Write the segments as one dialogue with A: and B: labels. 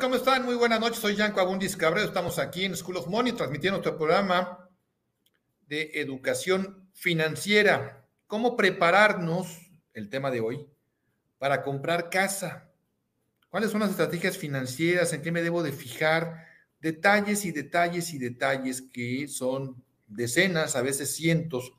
A: ¿Cómo están? Muy buenas noches. Soy Yanko Abundis Cabrera. Estamos aquí en School of Money transmitiendo nuestro programa de educación financiera. ¿Cómo prepararnos, el tema de hoy, para comprar casa? ¿Cuáles son las estrategias financieras? ¿En qué me debo de fijar? Detalles y detalles y detalles que son decenas, a veces cientos,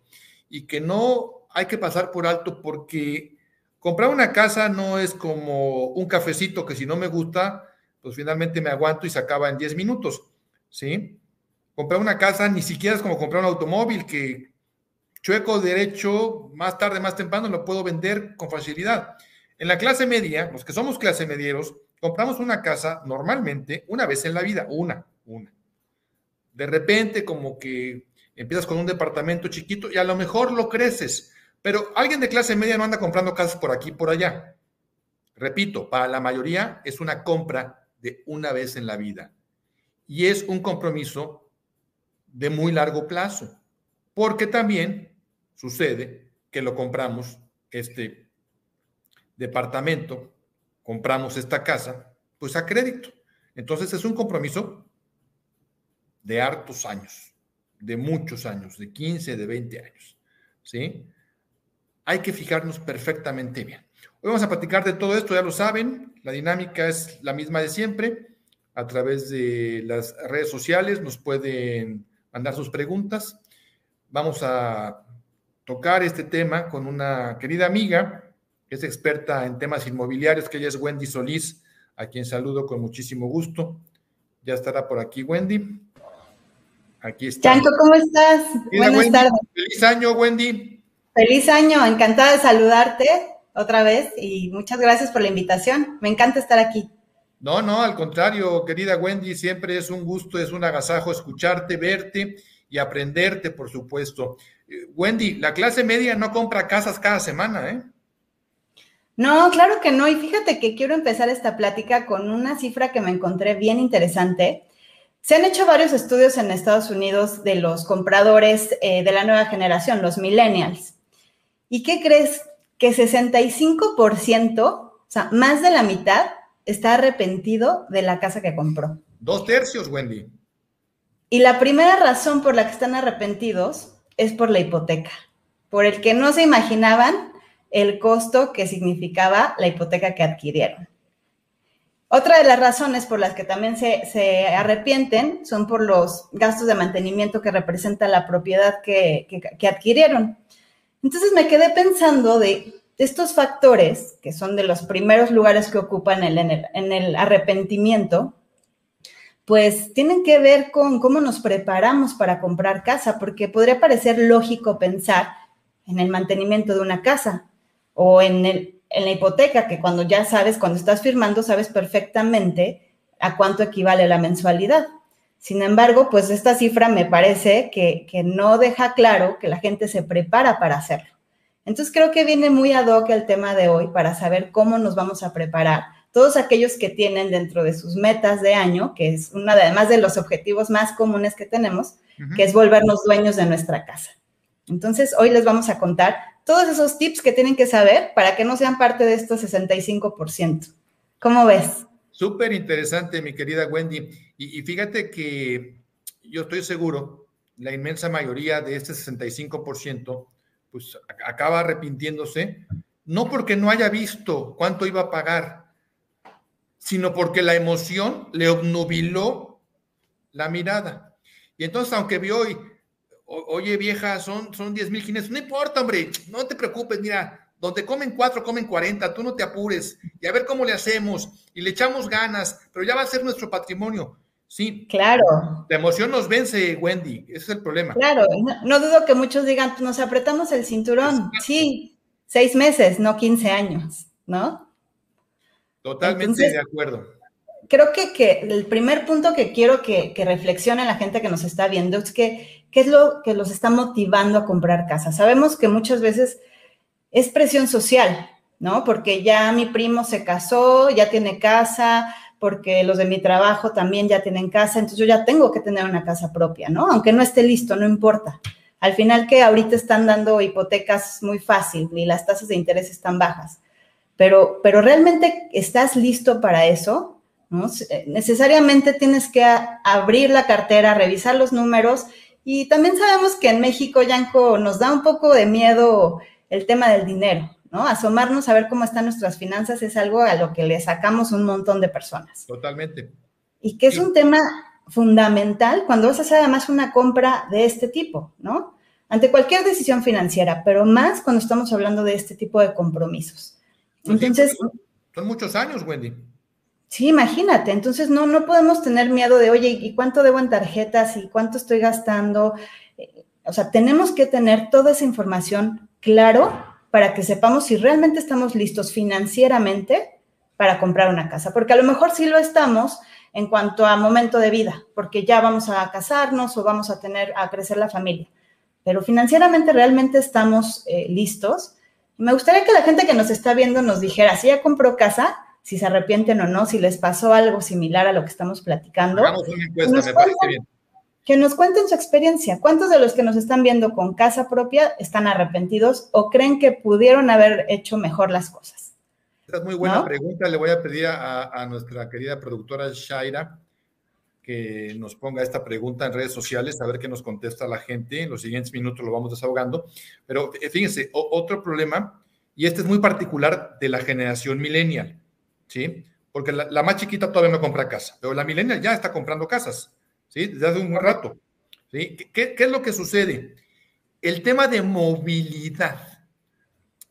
A: y que no hay que pasar por alto porque comprar una casa no es como un cafecito que si no me gusta, pues finalmente me aguanto y se acaba en 10 minutos, ¿sí? Comprar una casa ni siquiera es como comprar un automóvil que chueco derecho, más tarde, más temprano, lo puedo vender con facilidad. En la clase media, los que somos clase medieros, compramos una casa normalmente una vez en la vida, una, una. De repente como que empiezas con un departamento chiquito y a lo mejor lo creces, pero alguien de clase media no anda comprando casas por aquí por allá. Repito, para la mayoría es una compra de una vez en la vida y es un compromiso de muy largo plazo, porque también sucede que lo compramos este departamento, compramos esta casa, pues a crédito. Entonces es un compromiso de hartos años, de muchos años, de 15, de 20 años, ¿sí? Hay que fijarnos perfectamente bien. Hoy vamos a platicar de todo esto, ya lo saben, la dinámica es la misma de siempre. A través de las redes sociales nos pueden mandar sus preguntas. Vamos a tocar este tema con una querida amiga que es experta en temas inmobiliarios, que ella es Wendy Solís, a quien saludo con muchísimo gusto. Ya estará por aquí Wendy. Aquí está.
B: Chanco, ¿cómo estás?
A: Buenas tardes. Feliz año, Wendy.
B: Feliz año, encantada de saludarte otra vez y muchas gracias por la invitación. Me encanta estar aquí.
A: No, no, al contrario, querida Wendy, siempre es un gusto, es un agasajo escucharte, verte y aprenderte, por supuesto. Eh, Wendy, la clase media no compra casas cada semana, ¿eh?
B: No, claro que no. Y fíjate que quiero empezar esta plática con una cifra que me encontré bien interesante. Se han hecho varios estudios en Estados Unidos de los compradores eh, de la nueva generación, los millennials. ¿Y qué crees? Que 65%, o sea, más de la mitad, está arrepentido de la casa que compró.
A: Dos tercios, Wendy.
B: Y la primera razón por la que están arrepentidos es por la hipoteca, por el que no se imaginaban el costo que significaba la hipoteca que adquirieron. Otra de las razones por las que también se, arrepienten son por los gastos de mantenimiento que representa la propiedad que, que, adquirieron. Entonces me quedé pensando de estos factores, que son de los primeros lugares que ocupan en el, en el arrepentimiento, pues tienen que ver con cómo nos preparamos para comprar casa, porque podría parecer lógico pensar en el mantenimiento de una casa o en, el, en la hipoteca, que cuando ya sabes, cuando estás firmando, sabes perfectamente a cuánto equivale la mensualidad. Sin embargo, pues esta cifra me parece que, que no deja claro que la gente se prepara para hacerlo. Entonces creo que viene muy ad hoc el tema de hoy para saber cómo nos vamos a preparar. Todos aquellos que tienen dentro de sus metas de año, que es una de, además de los objetivos más comunes que tenemos, que es volvernos dueños de nuestra casa. Entonces, hoy les vamos a contar todos esos tips que tienen que saber para que no sean parte de estos 65%. ¿Cómo ves?
A: Súper interesante, mi querida Wendy. Y, fíjate que yo estoy seguro, la inmensa mayoría de este 65% pues acaba arrepintiéndose, no porque no haya visto cuánto iba a pagar, sino porque la emoción le obnubiló la mirada. Y entonces, aunque vio hoy, oye vieja, son, son 10 mil no importa, hombre, no te preocupes, mira, donde comen cuatro, comen 40, tú no te apures, y a ver cómo le hacemos, y le echamos ganas, pero ya va a ser nuestro patrimonio. Sí.
B: Claro.
A: La emoción nos vence, Wendy. Ese es el problema.
B: Claro. No, dudo que muchos digan, nos apretamos el cinturón. Sí, seis meses, no 15 años, ¿no?
A: Totalmente de acuerdo.
B: Creo que, que, el primer punto que quiero que, que reflexione la gente que nos está viendo es que qué es lo que los está motivando a comprar casa. Sabemos que muchas veces es presión social, ¿no? Porque ya mi primo se casó, ya tiene casa, porque los de mi trabajo también ya tienen casa, entonces yo ya tengo que tener una casa propia, ¿no? Aunque no esté listo, no importa. Al final que ahorita están dando hipotecas muy fácil y las tasas de interés están bajas, pero, pero realmente estás listo para eso, ¿no? Necesariamente tienes que abrir la cartera, revisar los números y también sabemos que en México, Yanko, nos da un poco de miedo el tema del dinero, ¿no? Asomarnos a ver cómo están nuestras finanzas es algo a lo que le sacamos un montón de personas.
A: Totalmente.
B: Y que es un tema fundamental cuando vas a hacer además una compra de este tipo, ¿no? Ante cualquier decisión financiera, pero más cuando estamos hablando de este tipo de compromisos.
A: Pues Entonces... son muchos años, Wendy.
B: Sí, imagínate. Entonces no, no podemos tener miedo de, oye, ¿y cuánto debo en tarjetas? ¿Y cuánto estoy gastando? Eh, o sea, tenemos que tener toda esa información claro para que sepamos si realmente estamos listos financieramente para comprar una casa, porque a lo mejor sí lo estamos en cuanto a momento de vida, porque ya vamos a casarnos o vamos a tener a crecer la familia, pero financieramente realmente estamos eh, listos. Me gustaría que la gente que nos está viendo nos dijera si ya compró casa, si se arrepienten o no, si les pasó algo similar a lo que estamos platicando.
A: Hagamos una encuesta, me parece bien
B: que nos cuenten su experiencia. ¿Cuántos de los que nos están viendo con casa propia están arrepentidos o creen que pudieron haber hecho mejor las cosas?
A: Esta es muy buena pregunta. Le voy a pedir a, nuestra querida productora Shaira que nos ponga esta pregunta en redes sociales, a ver qué nos contesta la gente. En los siguientes minutos lo vamos desahogando. Pero eh, fíjense, otro problema, y este es muy particular de la generación millennial, ¿sí? Porque la, la más chiquita todavía no compra casa, pero la millennial ya está comprando casas. ¿Sí? Desde hace un rato. ¿sí? ¿Qué, es lo que sucede? El tema de movilidad.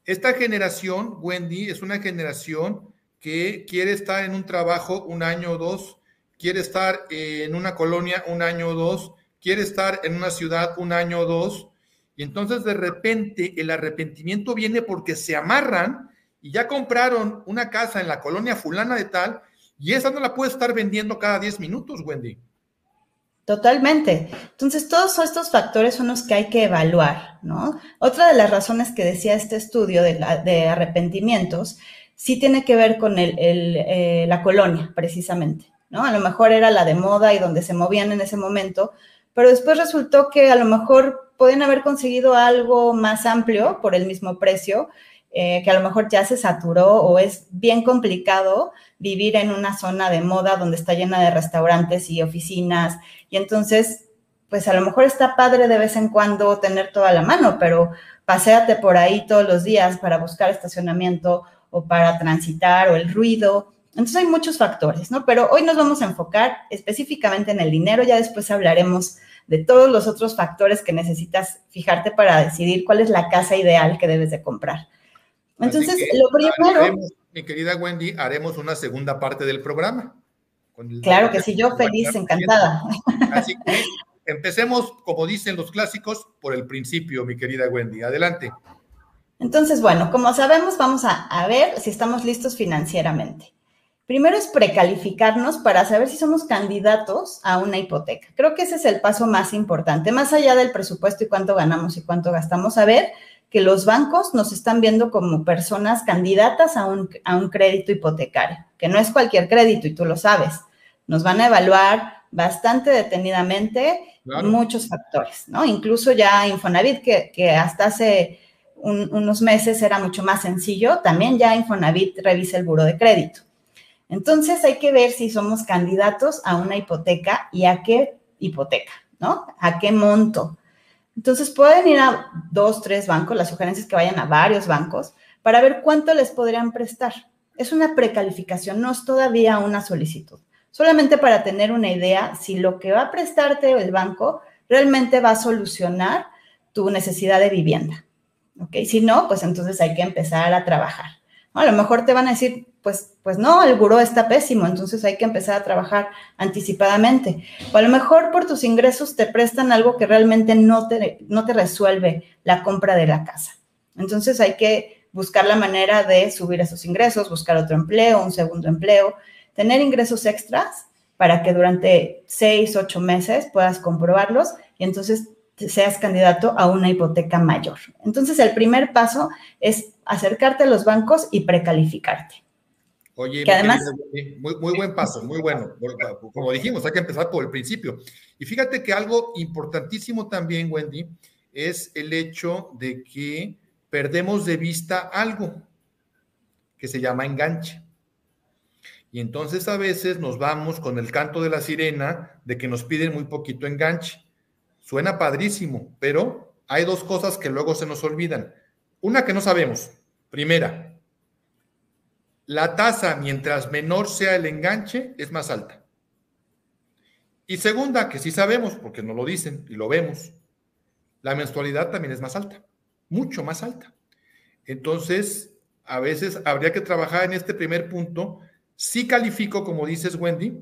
A: Esta generación, Wendy, es una generación que quiere estar en un trabajo un año o dos, quiere estar en una colonia un año o dos, quiere estar en una ciudad un año o dos, y entonces de repente el arrepentimiento viene porque se amarran y ya compraron una casa en la colonia fulana de tal, y esa no la puede estar vendiendo cada 10 minutos, Wendy.
B: Totalmente. Entonces, todos estos factores son los que hay que evaluar, ¿no? Otra de las razones que decía este estudio de, arrepentimientos, sí tiene que ver con eh, la colonia, precisamente, ¿no? A lo mejor era la de moda y donde se movían en ese momento, pero después resultó que a lo mejor pueden haber conseguido algo más amplio por el mismo precio eh, que a lo mejor ya se saturó o es bien complicado vivir en una zona de moda donde está llena de restaurantes y oficinas. Y entonces, pues a lo mejor está padre de vez en cuando tener toda la mano, pero paséate por ahí todos los días para buscar estacionamiento o para transitar o el ruido. Entonces hay muchos factores, ¿no? Pero hoy nos vamos a enfocar específicamente en el dinero, ya después hablaremos de todos los otros factores que necesitas fijarte para decidir cuál es la casa ideal que debes de comprar. Entonces, lo primero...
A: mi querida Wendy, haremos una segunda parte del programa.
B: claro que sí, yo feliz, encantada.
A: Así que empecemos, como dicen los clásicos, por el principio, mi querida Wendy. Adelante.
B: Entonces, bueno, como sabemos, vamos a, a ver si estamos listos financieramente. Primero es precalificarnos para saber si somos candidatos a una hipoteca. Creo que ese es el paso más importante, más allá del presupuesto y cuánto ganamos y cuánto gastamos, saber que los bancos nos están viendo como personas candidatas a un, a un crédito hipotecario, que no es cualquier crédito y tú lo sabes. Nos van a evaluar bastante detenidamente muchos factores, ¿no? Incluso ya Infonavit, que, que hasta hace unos meses era mucho más sencillo, también ya Infonavit revisa el buro de crédito. Entonces hay que ver si somos candidatos a una hipoteca y a qué hipoteca, ¿no? ¿A qué monto? Entonces pueden ir a dos, tres bancos, la sugerencia es que vayan a varios bancos para ver cuánto les podrían prestar. Es una precalificación, no es todavía una solicitud. Solamente para tener una idea si lo que va a prestarte el banco realmente va a solucionar tu necesidad de vivienda. ¿Ok? Si no, pues entonces hay que empezar a trabajar. A lo mejor te van a decir, pues, pues no, el buró está pésimo, entonces hay que empezar a trabajar anticipadamente. O a lo mejor por tus ingresos te prestan algo que realmente no te, no te resuelve la compra de la casa. Entonces hay que buscar la manera de subir esos ingresos, buscar otro empleo, un segundo empleo, tener ingresos extras para que durante seis, ocho meses puedas comprobarlos y entonces seas candidato a una hipoteca mayor. Entonces, el primer paso es acercarte a los bancos y precalificarte.
A: Oye, que además, muy, muy buen paso, muy bueno. Como dijimos, hay que empezar por el principio. Y fíjate que algo importantísimo también, Wendy, es el hecho de que perdemos de vista algo que se llama enganche. Y entonces a veces nos vamos con el canto de la sirena de que nos piden muy poquito enganche. Suena padrísimo, pero hay dos cosas que luego se nos olvidan. Una que no sabemos. Primera, la tasa, mientras menor sea el enganche, es más alta. Y segunda, que sí sabemos, porque nos lo dicen y lo vemos, la mensualidad también es más alta, mucho más alta. Entonces, a veces habría que trabajar en este primer punto. Sí califico, como dices, Wendy,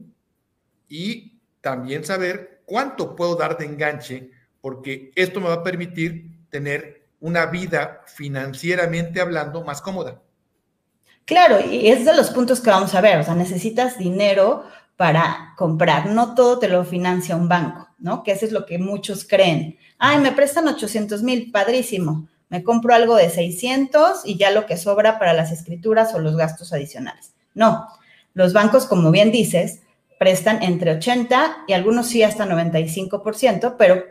A: y también saber cuánto puedo dar de enganche, porque esto me va a permitir tener una vida financieramente hablando más cómoda.
B: Claro, y es de los puntos que vamos a ver, o sea, necesitas dinero para comprar, no todo te lo financia un banco, ¿no? Que eso es lo que muchos creen. Ay, me prestan 800 mil, padrísimo, me compro algo de 600 y ya lo que sobra para las escrituras o los gastos adicionales. No, los bancos, como bien dices, prestan entre 80 y algunos sí hasta 95%, pero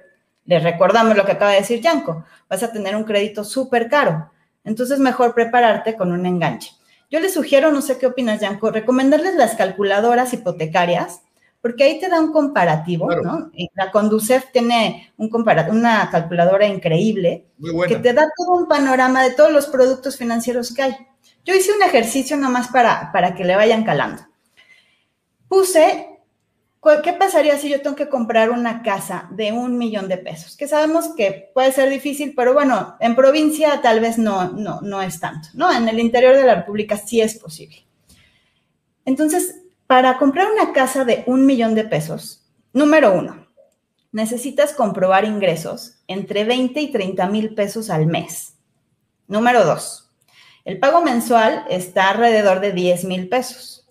B: les recordamos lo que acaba de decir Yanko, vas a tener un crédito súper caro. Entonces, mejor prepararte con un enganche. Yo les sugiero, no sé qué opinas, Yanko, recomendarles las calculadoras hipotecarias, porque ahí te da un comparativo, ¿no? La Conducef tiene un una calculadora increíble que te da todo un panorama de todos los productos financieros que hay. Yo hice un ejercicio nomás para, para que le vayan calando puse, ¿qué pasaría si yo tengo que comprar una casa de un millón de pesos? Que sabemos que puede ser difícil, pero bueno, en provincia tal vez no, no, no es tanto, ¿no? En el interior de la República sí es posible. Entonces, para comprar una casa de un millón de pesos, número uno, necesitas comprobar ingresos entre 20 y 30 mil pesos al mes. Número dos, el pago mensual está alrededor de 10 mil pesos.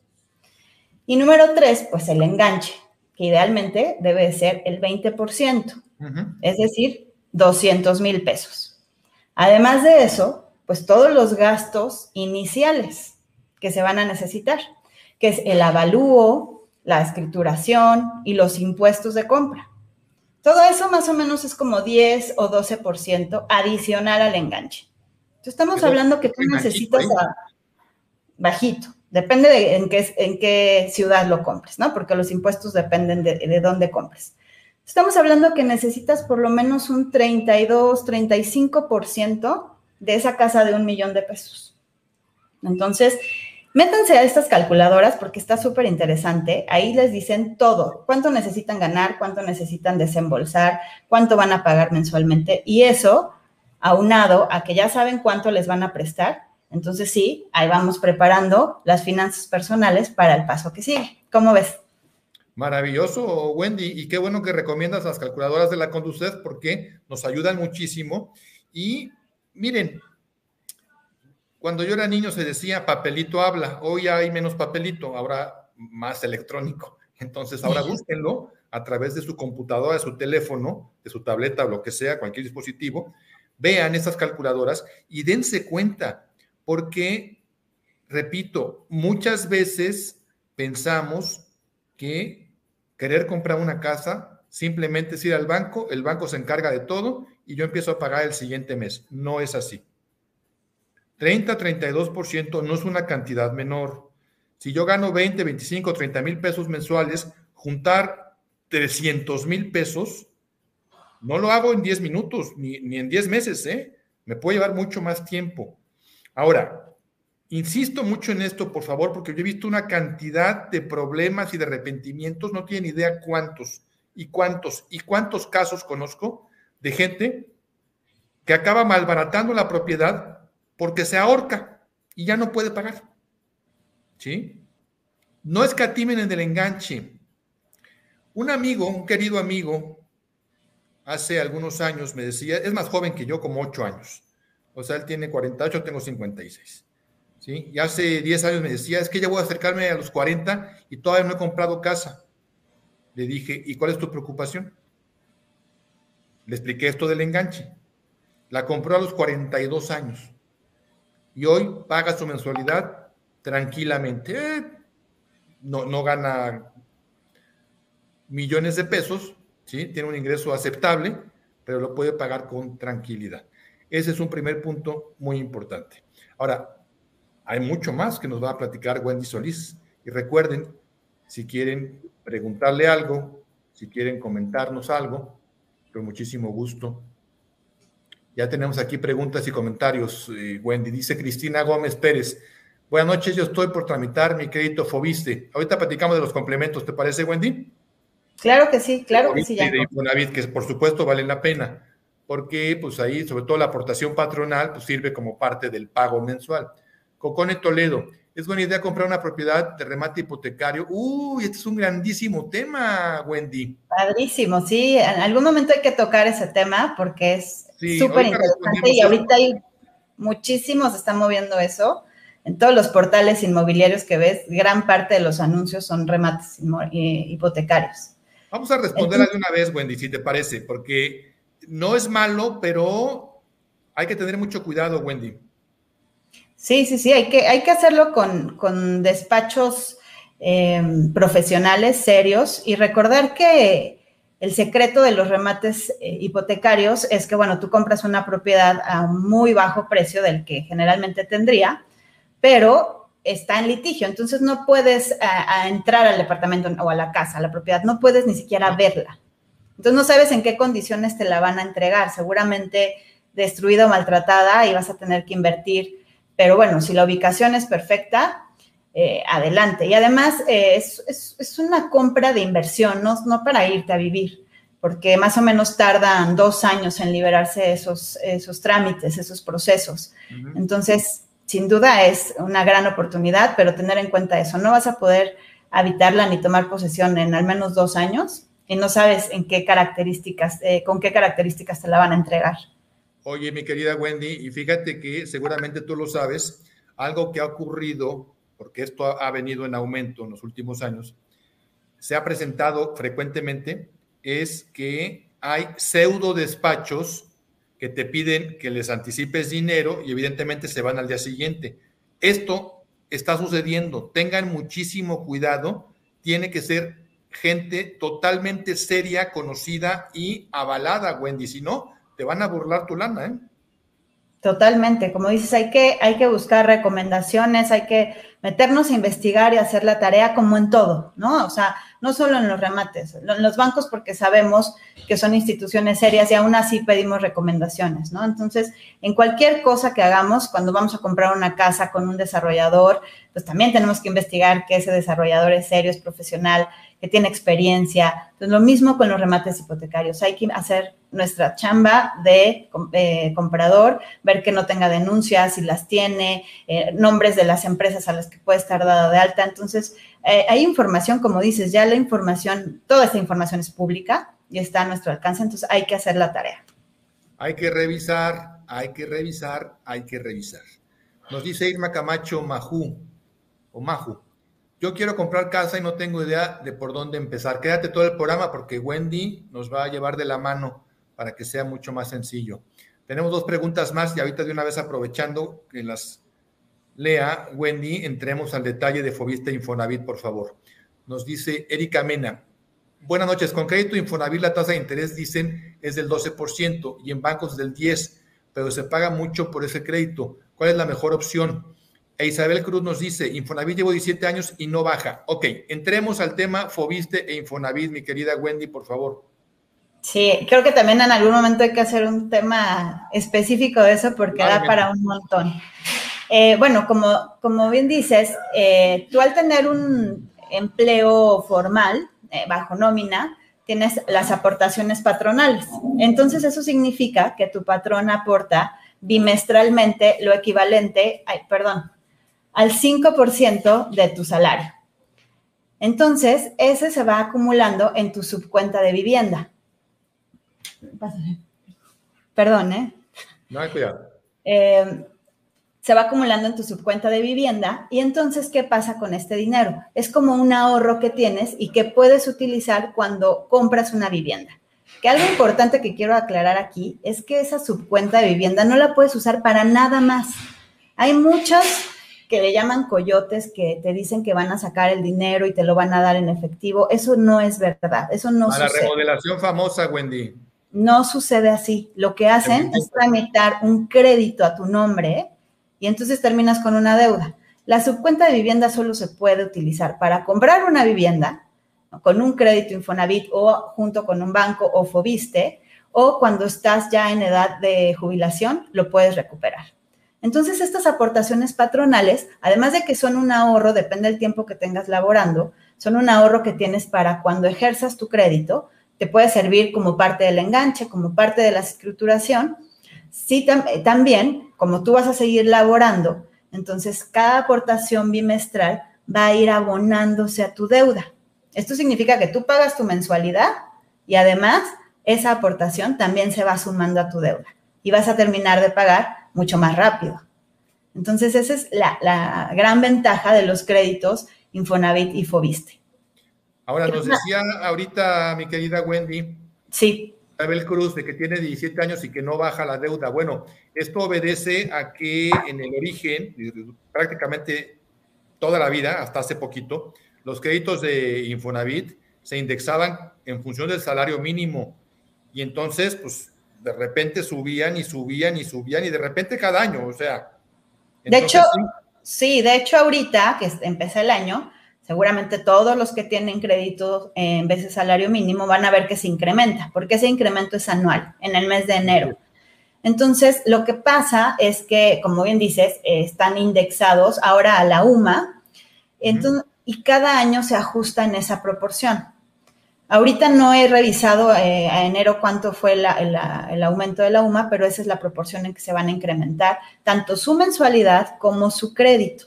B: Y número tres, pues el enganche, que idealmente debe ser el 20%, es decir, 200 mil pesos. Además de eso, pues todos los gastos iniciales que se van a necesitar, que es el avalúo, la escrituración y los impuestos de compra. Todo eso más o menos es como 10 o 12% adicional al enganche. Entonces estamos hablando que tú necesitas bajito, Depende de en qué, en qué ciudad lo compres, ¿no? Porque los impuestos dependen de, de dónde compres. Estamos hablando que necesitas por lo menos un 32, 35% de esa casa de un millón de pesos. Entonces, métanse a estas calculadoras porque está súper interesante. Ahí les dicen todo, cuánto necesitan ganar, cuánto necesitan desembolsar, cuánto van a pagar mensualmente. Y eso, aunado a que ya saben cuánto les van a prestar, Entonces sí, ahí vamos preparando las finanzas personales para el paso que sigue. ¿Cómo ves?
A: Maravilloso, Wendy, y qué bueno que recomiendas las calculadoras de la Conducet porque nos ayudan muchísimo. Y miren, cuando yo era niño se decía papelito habla, hoy hay menos papelito, ahora más electrónico. Entonces ahora búsquenlo a través de su computadora, de su teléfono, de su tableta o lo que sea, cualquier dispositivo, vean estas calculadoras y dense cuenta, porque, repito, muchas veces pensamos que querer comprar una casa simplemente es ir al banco, el banco se encarga de todo y yo empiezo a pagar el siguiente mes. No es así. 30-32% no es una cantidad menor. Si yo gano 20, 25, 30 mil pesos mensuales, juntar 300 mil pesos, no lo hago en 10 minutos ni, ni en 10 meses, ¿eh? Me puede llevar mucho más tiempo. Ahora, Insisto mucho en esto, por favor, porque yo he visto una cantidad de problemas y de arrepentimientos, no tienen idea cuántos y cuántos y cuántos casos conozco de gente que acaba malbaratando la propiedad porque se ahorca y ya no puede pagar. ¿Sí? No escatimen en el enganche. Un amigo, un querido amigo, hace algunos años me decía, es más joven que yo, como ocho años. O sea, él tiene 48, tengo 56 y hace 10 años me decía, es que ya voy a acercarme a los 40 y todavía no he comprado casa. Le dije, ¿y cuál es tu preocupación? Le expliqué esto del enganche. La compró a los 42 años y hoy paga su mensualidad tranquilamente. Eh, no, no gana millones de pesos, ¿sí? tiene un ingreso aceptable, pero lo puede pagar con tranquilidad. Ese es un primer punto muy importante. Ahora, hay mucho más que nos va a platicar Wendy Solís. Y recuerden, si quieren preguntarle algo, si quieren comentarnos algo, con muchísimo gusto. Ya tenemos aquí preguntas y comentarios, Wendy. Dice Cristina Gómez Pérez. Buenas noches, yo estoy por tramitar mi crédito Fobiste. Ahorita platicamos de los complementos, ¿te parece, Wendy?
B: Claro que sí, claro que sí.
A: De que por supuesto valen la pena, porque pues ahí, sobre todo la aportación patronal, pues sirve como parte del pago mensual. Cocone Toledo. Es buena idea comprar una propiedad de remate hipotecario. Uy, este es un grandísimo tema, Wendy.
B: Padrísimo, sí. En algún momento hay que tocar ese tema porque es súper interesante y ahorita hay muchísimos están moviendo eso. En todos los portales inmobiliarios que ves, gran parte de los anuncios son remates hipotecarios.
A: Vamos a responderla de una vez, Wendy, si te parece, porque no es malo, pero hay que tener mucho cuidado, Wendy.
B: Sí, sí, sí, hay que, hay que hacerlo con, despachos em, profesionales, serios, y recordar que el secreto de los remates eh, hipotecarios es que, bueno, tú compras una propiedad a muy bajo precio del que generalmente tendría, pero está en litigio, entonces no puedes entrar al departamento o a la casa, a la propiedad, no puedes ni siquiera verla. Entonces no sabes en qué condiciones te la van a entregar, seguramente destruida o maltratada y vas a tener que invertir pero bueno, si la ubicación es perfecta, eh, adelante. Y además eh, es, una compra de inversión, no, no para irte a vivir, porque más o menos tardan dos años en liberarse esos, esos trámites, esos procesos. Entonces, sin duda es una gran oportunidad, pero tener en cuenta eso, no vas a poder habitarla ni tomar posesión en al menos dos años y no sabes en qué características, eh, con qué características te la van a entregar.
A: Oye, mi querida Wendy, y fíjate que seguramente tú lo sabes, algo que ha ocurrido, porque esto ha venido en aumento en los últimos años, se ha presentado frecuentemente, es que hay pseudo despachos que te piden que les anticipes dinero y evidentemente se van al día siguiente. Esto está sucediendo, tengan muchísimo cuidado, tiene que ser gente totalmente seria, conocida y avalada, Wendy, si no, te van a burlar tu lana, ¿eh?
B: Totalmente, como dices, hay que, hay que buscar recomendaciones, hay que meternos a investigar y hacer la tarea como en todo, ¿no? O sea, no solo en los remates, en los bancos porque sabemos que son instituciones serias y aún así pedimos recomendaciones, ¿no? Entonces, en cualquier cosa que hagamos, cuando vamos a comprar una casa con un desarrollador, pues también tenemos que investigar que ese desarrollador es serio, es profesional, que tiene experiencia. Entonces, lo mismo con los remates hipotecarios. Hay que hacer nuestra chamba de eh, comprador, ver que no tenga denuncias, si las tiene, eh, nombres de las empresas a las que puede estar dado de alta. Entonces, eh, hay información, como dices, ya la información, toda esta información es pública y está a nuestro alcance, entonces hay que hacer la tarea.
A: Hay que revisar, hay que revisar, hay que revisar. Nos dice Irma Camacho Majú, o Maju. Yo quiero comprar casa y no tengo idea de por dónde empezar. Quédate todo el programa porque Wendy nos va a llevar de la mano para que sea mucho más sencillo. Tenemos dos preguntas más y ahorita de una vez aprovechando que las lea Wendy, entremos al detalle de Fobista Infonavit, por favor. Nos dice Erika Mena. Buenas noches. Con crédito Infonavit la tasa de interés, dicen, es del 12% y en bancos del 10%, pero se paga mucho por ese crédito. ¿Cuál es la mejor opción? E Isabel Cruz nos dice, Infonavit llevo 17 años y no baja. Ok, entremos al tema Fobiste e Infonavit, mi querida Wendy, por favor.
B: Sí, creo que también en algún momento hay que hacer un tema específico de eso porque da para un montón. Eh, bueno, como, como bien dices, eh, tú al tener un empleo formal, eh, bajo nómina, tienes las aportaciones patronales. Entonces, eso significa que tu patrón aporta bimestralmente lo equivalente, ay, perdón, al 5% de tu salario. Entonces, ese se va acumulando en tu subcuenta de vivienda. Perdón, ¿eh?
A: No hay cuidado.
B: Eh, se va acumulando en tu subcuenta de vivienda y entonces, ¿qué pasa con este dinero? Es como un ahorro que tienes y que puedes utilizar cuando compras una vivienda. Que algo importante que quiero aclarar aquí es que esa subcuenta de vivienda no la puedes usar para nada más. Hay muchos que le llaman coyotes que te dicen que van a sacar el dinero y te lo van a dar en efectivo. Eso no es verdad. Eso no
A: a la remodelación famosa, Wendy.
B: No sucede así. Lo que hacen es tramitar un crédito a tu nombre y entonces terminas con una deuda. La subcuenta de vivienda solo se puede utilizar para comprar una vivienda con un crédito Infonavit o junto con un banco o Fobiste, o cuando estás ya en edad de jubilación, lo puedes recuperar. Entonces, estas aportaciones patronales, además de que son un ahorro, depende del tiempo que tengas laborando, son un ahorro que tienes para cuando ejerzas tu crédito, te puede servir como parte del enganche, como parte de la escrituración. Sí, también como tú vas a seguir laborando, entonces cada aportación bimestral va a ir abonándose a tu deuda. Esto significa que tú pagas tu mensualidad y además esa aportación también se va sumando a tu deuda y vas a terminar de pagar mucho más rápido. Entonces, esa es la, la gran ventaja de los créditos Infonavit y Fobiste.
A: Ahora, nos decía ahorita mi querida Wendy.
B: Sí.
A: Isabel Cruz, de que tiene 17 años y que no baja la deuda. Bueno, esto obedece a que en el origen, prácticamente toda la vida, hasta hace poquito, los créditos de Infonavit se indexaban en función del salario mínimo. Y entonces, pues, de repente subían y subían y subían y de repente cada año, o sea.
B: de hecho, sí, de hecho ahorita que empecé el año, seguramente todos los que tienen crédito en vez de salario mínimo van a ver que se incrementa, porque ese incremento es anual, en el mes de enero. Entonces, lo que pasa es que, como bien dices, están indexados ahora a la UMA, y cada año se ajusta en esa proporción. Ahorita no he revisado eh, a enero cuánto fue el aumento de la UMA, pero esa es la proporción en que se van a incrementar tanto su mensualidad como su crédito.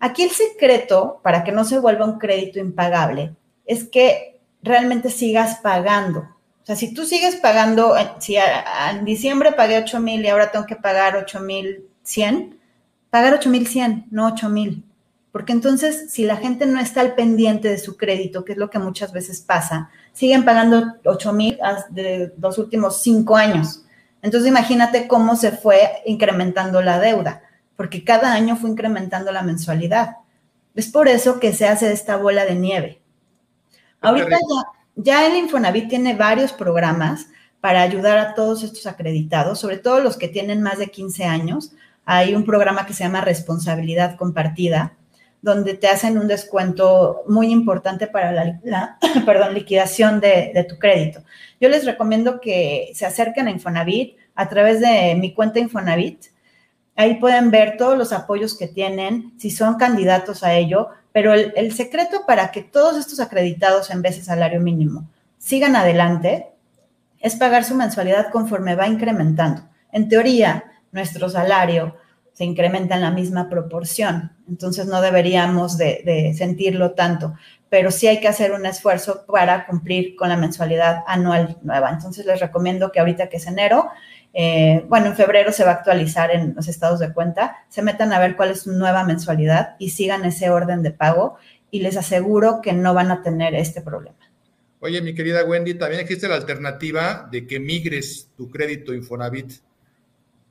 B: Aquí el secreto, para que no se vuelva un crédito impagable, es que realmente sigas pagando. O sea, si tú sigues pagando, eh, si en diciembre pagué 8 mil y ahora tengo que pagar 8 mil 100, pagar 8 mil 100, no 8 mil. Porque entonces, si la gente no está al pendiente de su crédito, que es lo que muchas veces pasa, siguen pagando 8 mil de los últimos cinco años. Entonces, imagínate cómo se fue incrementando la deuda porque cada año fue incrementando la mensualidad. Es por eso que se hace esta bola de nieve. Ahorita ya, el Infonavit tiene varios programas para ayudar a todos estos acreditados, sobre todo los que tienen más de 15 años. Hay un programa que se llama Responsabilidad Compartida, donde te hacen un descuento muy importante para la, liquidación de, de, tu crédito. Yo les recomiendo que se acerquen a Infonavit a través de mi cuenta Infonavit Ahí pueden ver todos los apoyos que tienen, si son candidatos a ello, pero el, el secreto para que todos estos acreditados en vez de salario mínimo sigan adelante es pagar su mensualidad conforme va incrementando. En teoría, nuestro salario se incrementa en la misma proporción, entonces no deberíamos de, sentirlo tanto, pero sí hay que hacer un esfuerzo para cumplir con la mensualidad anual nueva. Entonces les recomiendo que ahorita que es enero, eh, bueno, en febrero se va a actualizar en los estados de cuenta, se metan a ver cuál es su nueva mensualidad y sigan ese orden de pago y les aseguro que no van a tener este problema.
A: Oye, mi querida Wendy, también existe la alternativa de que migres tu crédito Infonavit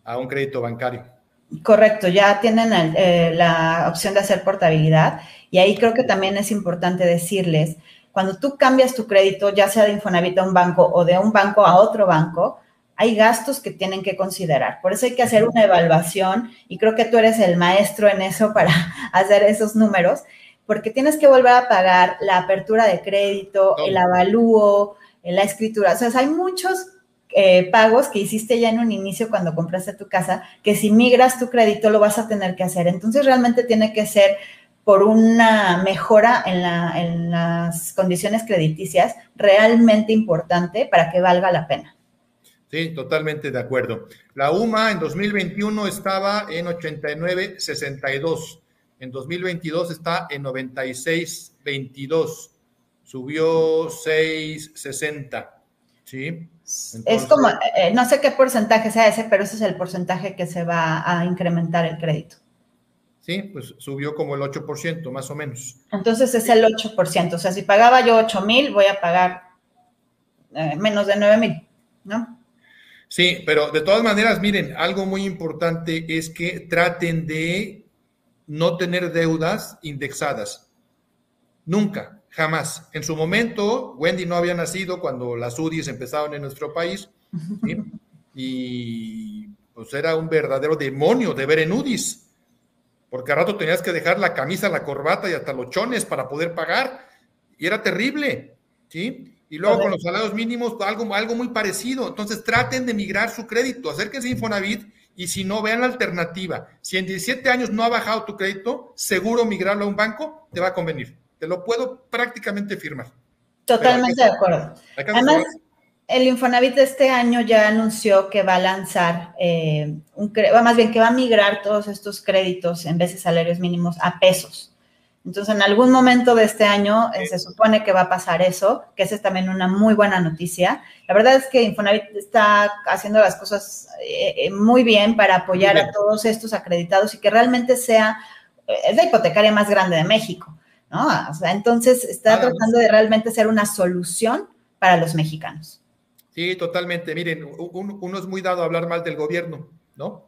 A: a un crédito bancario.
B: Correcto, ya tienen eh, la opción de hacer portabilidad y ahí creo que también es importante decirles, cuando tú cambias tu crédito, ya sea de Infonavit a un banco o de un banco a otro banco, hay gastos que tienen que considerar. Por eso hay que hacer una evaluación y creo que tú eres el maestro en eso para hacer esos números porque tienes que volver a pagar la apertura de crédito, el avalúo, la escritura. O sea, hay muchos eh, pagos que hiciste ya en un inicio cuando compraste tu casa, que si migras tu crédito lo vas a tener que hacer. Entonces, realmente tiene que ser por una mejora en, en las condiciones crediticias realmente importante para que valga la pena.
A: Sí, totalmente de acuerdo. La UMA en 2021 estaba en 89.62 en 2022 está en 96.22, subió 6.60, ¿sí?
B: es como, eh, no sé qué porcentaje sea ese, pero ese es el porcentaje que se va a incrementar el crédito.
A: Sí, pues subió como el 8%, más o menos.
B: Entonces es el 8%, o sea, si pagaba yo 8 mil, voy a pagar eh, menos de 9 mil, ¿no?
A: Sí, pero de todas maneras, miren, algo muy importante es que traten de no tener deudas indexadas. Nunca, jamás. En su momento, Wendy no había nacido cuando las UDIs empezaron en nuestro país y pues era un verdadero demonio de ver en UDIs, porque a rato tenías que dejar la camisa, la corbata y hasta los chones para poder pagar y era terrible, ¿sí? Y luego con los salarios mínimos, algo, algo muy parecido. Entonces traten de migrar su crédito, acérquense a Infonavit y si no, vean la alternativa. Si en 17 años no ha bajado tu crédito, seguro migrarlo a un banco te va a convenir. Te lo puedo prácticamente firmar.
B: Totalmente de acuerdo. Además, el Infonavit de este año ya anunció que va a lanzar, eh, un, más bien que va a migrar todos estos créditos en vez de salarios mínimos a pesos. Entonces, en algún momento de este año eh, se supone que va a pasar eso, que esa es también una muy buena noticia. La verdad es que Infonavit está haciendo las cosas eh, eh, muy bien para apoyar a todos estos acreditados y que realmente sea, es la hipotecaria más grande de México, ¿no? O sea, entonces está ah, tratando de realmente ser una solución para los mexicanos.
A: Sí, totalmente. Miren, uno es muy dado a hablar mal del gobierno, ¿no?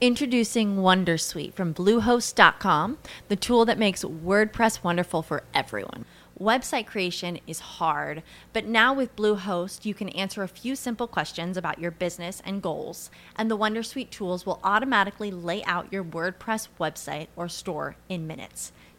C: Introducing Wondersuite from Bluehost.com, the tool that makes WordPress wonderful for everyone. Website creation is hard, but now with Bluehost, you can answer a few simple questions about your business and goals, and the Wondersuite tools will automatically lay out your WordPress website or store in minutes.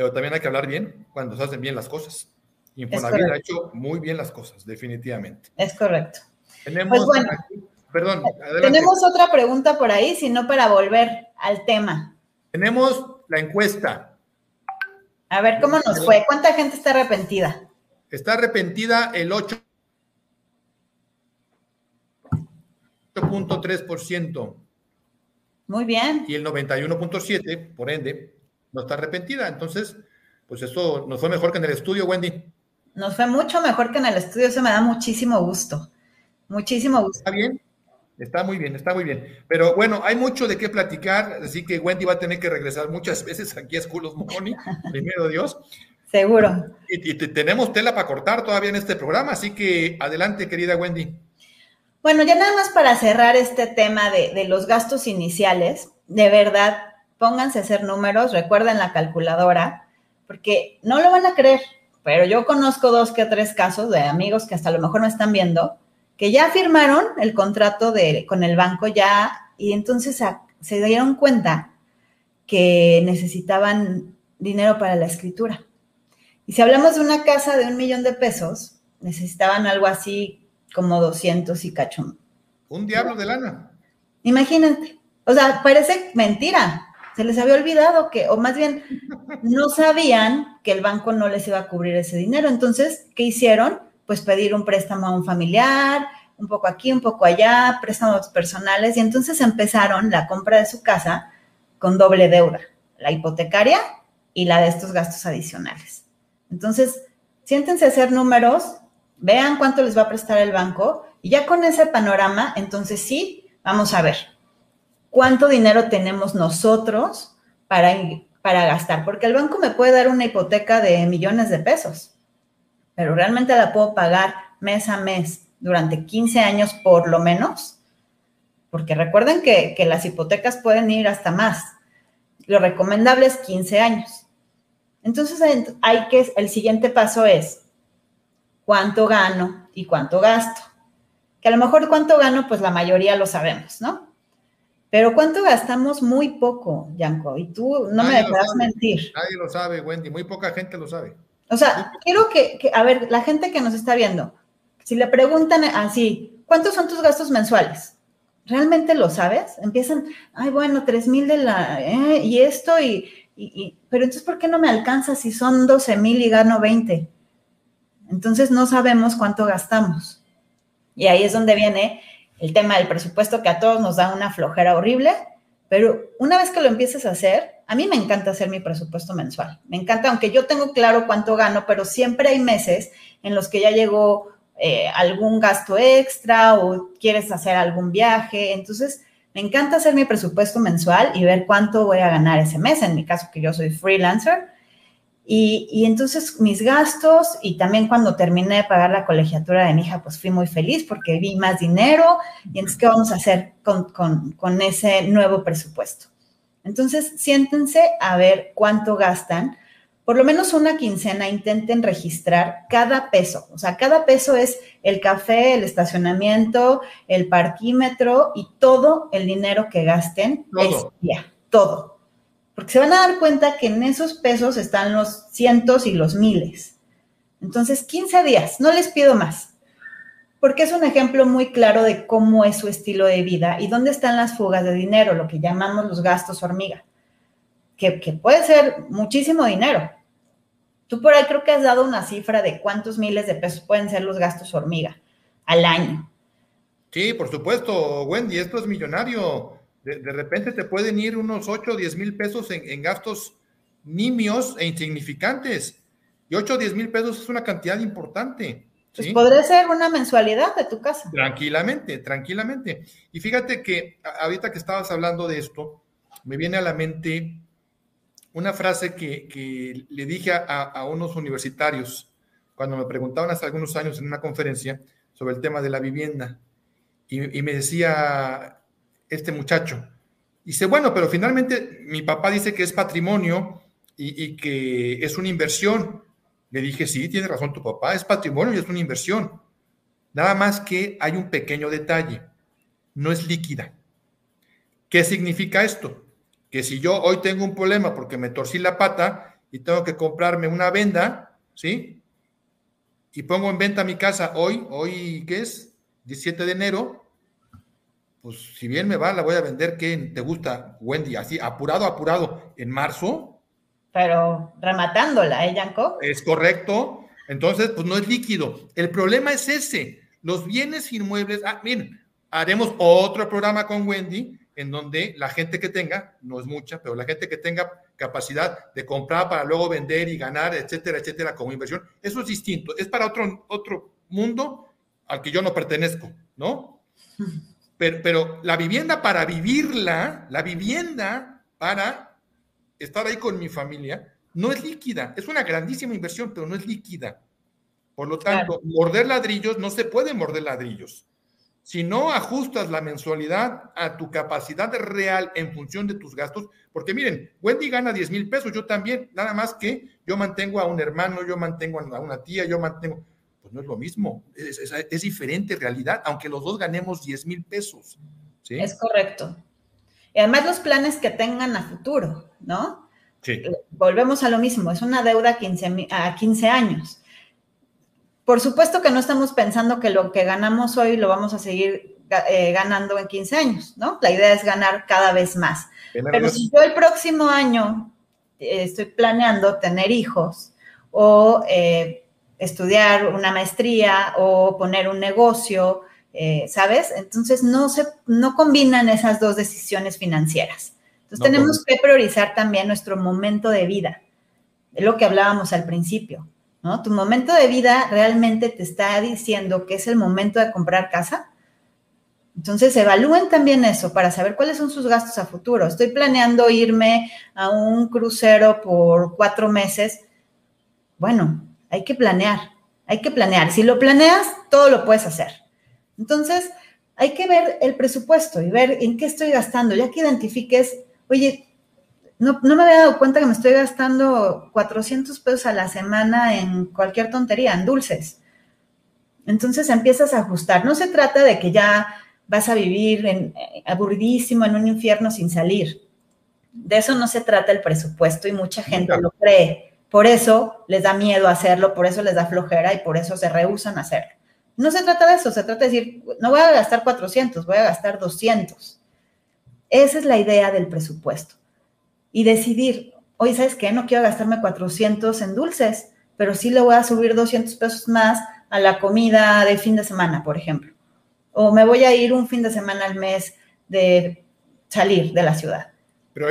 A: Pero también hay que hablar bien cuando se hacen bien las cosas. Infonavit ha hecho muy bien las cosas, definitivamente.
B: Es correcto.
A: Tenemos,
B: Pues bueno,
A: aquí- perdón, adelante.
B: Tenemos otra pregunta por ahí, sino para volver al tema.
A: Tenemos la encuesta.
B: A ver cómo nos fue. ¿Cuánta gente está arrepentida?
A: Está arrepentida el 8. 8.3%
B: Muy bien.
A: y el 91.7, por ende, no está arrepentida. Entonces, pues eso nos fue mejor que en el estudio, Wendy.
B: Nos fue mucho mejor que en el estudio. Eso me da muchísimo gusto. Muchísimo gusto.
A: ¿Está bien? Está muy bien, está muy bien. Pero bueno, hay mucho de qué platicar, así que Wendy va a tener que regresar muchas veces aquí a School of Money, primero Dios.
B: Seguro.
A: Y, y te- tenemos tela para cortar todavía en este programa, así que adelante, querida Wendy.
B: Bueno, ya nada más para cerrar este tema de, de los gastos iniciales, de verdad, pónganse a hacer números, recuerden la calculadora, porque no lo van a creer, pero yo conozco dos que tres casos de amigos que hasta a lo mejor me están viendo, que ya firmaron el contrato de, con el banco ya y entonces a- se dieron cuenta que necesitaban dinero para la escritura. Y si hablamos de una casa de un millón de pesos, necesitaban algo así como 200 y cacho.
A: Un diablo de lana.
B: Imagínate. O sea, parece mentira. Se les había olvidado que, o más bien, no sabían que el banco no les iba a cubrir ese dinero. Entonces, ¿qué hicieron? Pues pedir un préstamo a un familiar, un poco aquí, un poco allá, préstamos personales. Y entonces empezaron la compra de su casa con doble deuda, la hipotecaria y la de estos gastos adicionales. Entonces, siéntense a hacer números, vean cuánto les va a prestar el banco y ya con ese panorama, entonces sí, vamos a ver cuánto dinero tenemos nosotros para, para gastar, porque el banco me puede dar una hipoteca de millones de pesos, pero realmente la puedo pagar mes a mes durante 15 años por lo menos, porque recuerden que, que las hipotecas pueden ir hasta más. Lo recomendable es 15 años. Entonces, hay que, el siguiente paso es cuánto gano y cuánto gasto. Que a lo mejor cuánto gano, pues la mayoría lo sabemos, ¿no? Pero cuánto gastamos muy poco, Yanko, y tú no
A: Nadie
B: me dejarás mentir.
A: Nadie lo sabe, Wendy. Muy poca gente lo sabe.
B: O sea, quiero que, que, a ver, la gente que nos está viendo, si le preguntan así, ¿cuántos son tus gastos mensuales? ¿Realmente lo sabes? Empiezan, ay, bueno, tres mil de la, eh, y esto, y, y, y, pero entonces, ¿por qué no me alcanza si son 12 mil y gano 20? Entonces no sabemos cuánto gastamos. Y ahí es donde viene el tema del presupuesto que a todos nos da una flojera horrible, pero una vez que lo empieces a hacer, a mí me encanta hacer mi presupuesto mensual. Me encanta, aunque yo tengo claro cuánto gano, pero siempre hay meses en los que ya llegó eh, algún gasto extra o quieres hacer algún viaje. Entonces, me encanta hacer mi presupuesto mensual y ver cuánto voy a ganar ese mes, en mi caso que yo soy freelancer. Y, y, entonces mis gastos y también cuando terminé de pagar la colegiatura de mi hija, pues fui muy feliz porque vi más dinero y entonces, ¿qué vamos a hacer con, con, con ese nuevo presupuesto? Entonces, siéntense a ver cuánto gastan. Por lo menos una quincena intenten registrar cada peso. O sea, cada peso es el café, el estacionamiento, el parquímetro y todo el dinero que gasten
A: todo.
B: ese día. Todo porque se van a dar cuenta que en esos pesos están los cientos y los miles. Entonces, 15 días, no les pido más, porque es un ejemplo muy claro de cómo es su estilo de vida y dónde están las fugas de dinero, lo que llamamos los gastos hormiga, que, que puede ser muchísimo dinero. Tú por ahí creo que has dado una cifra de cuántos miles de pesos pueden ser los gastos hormiga al año.
A: Sí, por supuesto, Wendy, esto es millonario de, de, repente te pueden ir unos 8 o 10 mil pesos en, en, gastos nimios e insignificantes. Y 8 o 10 mil pesos es una cantidad importante.
B: ¿sí? Pues podría ser una mensualidad de tu casa.
A: Tranquilamente, tranquilamente. Y fíjate que ahorita que estabas hablando de esto, me viene a la mente una frase que, le dije a, unos universitarios cuando me preguntaban hace algunos años en una conferencia sobre el tema de la vivienda. Y, me decía este muchacho, dice, bueno, pero finalmente mi papá dice que es patrimonio y, y que es una inversión. Le dije, sí, tiene razón tu papá, es patrimonio y es una inversión. Nada más que hay un pequeño detalle, no es líquida. ¿Qué significa esto? que si yo hoy tengo un problema porque me torcí la pata y tengo que comprarme una venda, ¿sí? Y pongo en venta mi casa hoy, hoy, ¿qué es? 17 de enero, pues si bien me va, la voy a vender, ¿qué te gusta, Wendy? Así, apurado, apurado, en marzo.
B: Pero rematándola, ¿eh, Yanko?
A: Es correcto. Entonces, pues no es líquido. El problema es ese. Los bienes inmuebles, ah, miren, haremos otro programa con Wendy en donde la gente que tenga, no es mucha, pero la gente que tenga capacidad de comprar para luego vender y ganar, etcétera, etcétera, como inversión, eso es distinto, es para otro, otro mundo al que yo no pertenezco, ¿no? Pero, pero la vivienda para vivirla, la vivienda para estar ahí con mi familia, no es líquida, es una grandísima inversión, pero no es líquida. Por lo tanto, morder ladrillos, no se puede morder ladrillos. Si no ajustas la mensualidad a tu capacidad real en función de tus gastos, porque miren, Wendy gana 10 mil pesos, yo también, nada más que yo mantengo a un hermano, yo mantengo a una tía, yo mantengo, pues no es lo mismo, es, diferente realidad, aunque los dos ganemos 10 mil pesos. ¿sí?
B: Es correcto. Y además los planes que tengan a futuro, ¿no?
A: Sí.
B: Volvemos a lo mismo, es una deuda a 15 años. Por supuesto que no estamos pensando que lo que ganamos hoy lo vamos a seguir eh, ganando en 15 años, ¿no? La idea es ganar cada vez más. Pero si yo el próximo año eh, estoy planeando tener hijos o eh, estudiar una maestría o poner un negocio, ¿sabes? Entonces no se no combinan esas dos decisiones financieras. Entonces tenemos que priorizar también nuestro momento de vida, de lo que hablábamos al principio. ¿no? Tu momento de vida realmente te está diciendo que es el momento de comprar casa. Entonces, evalúen también eso para saber cuáles son sus gastos a futuro. Estoy planeando irme a un crucero por cuatro meses. Bueno, hay que planear, hay que planear. Si lo planeas, todo lo puedes hacer. Entonces, hay que ver el presupuesto y ver en qué estoy gastando. Ya que identifiques, oye, no, me había dado cuenta que me estoy gastando 400 pesos a la semana en cualquier tontería, en dulces. Entonces empiezas a ajustar. No se trata de que ya vas a vivir en, eh, aburridísimo en un infierno sin salir. De eso no se trata el presupuesto y mucha gente lo cree. Por eso les da miedo hacerlo, por eso les da flojera y por eso se rehusan a hacerlo. No se trata de eso, se trata de decir, no voy a gastar 400, voy a gastar 200. Esa es la idea del presupuesto y decidir, oye, ¿sabes qué? No quiero gastarme 400 en dulces, pero sí le voy a subir 200 pesos más a la comida de fin de semana, por ejemplo. O me voy a ir un fin de semana al mes de salir de la ciudad.
A: Pero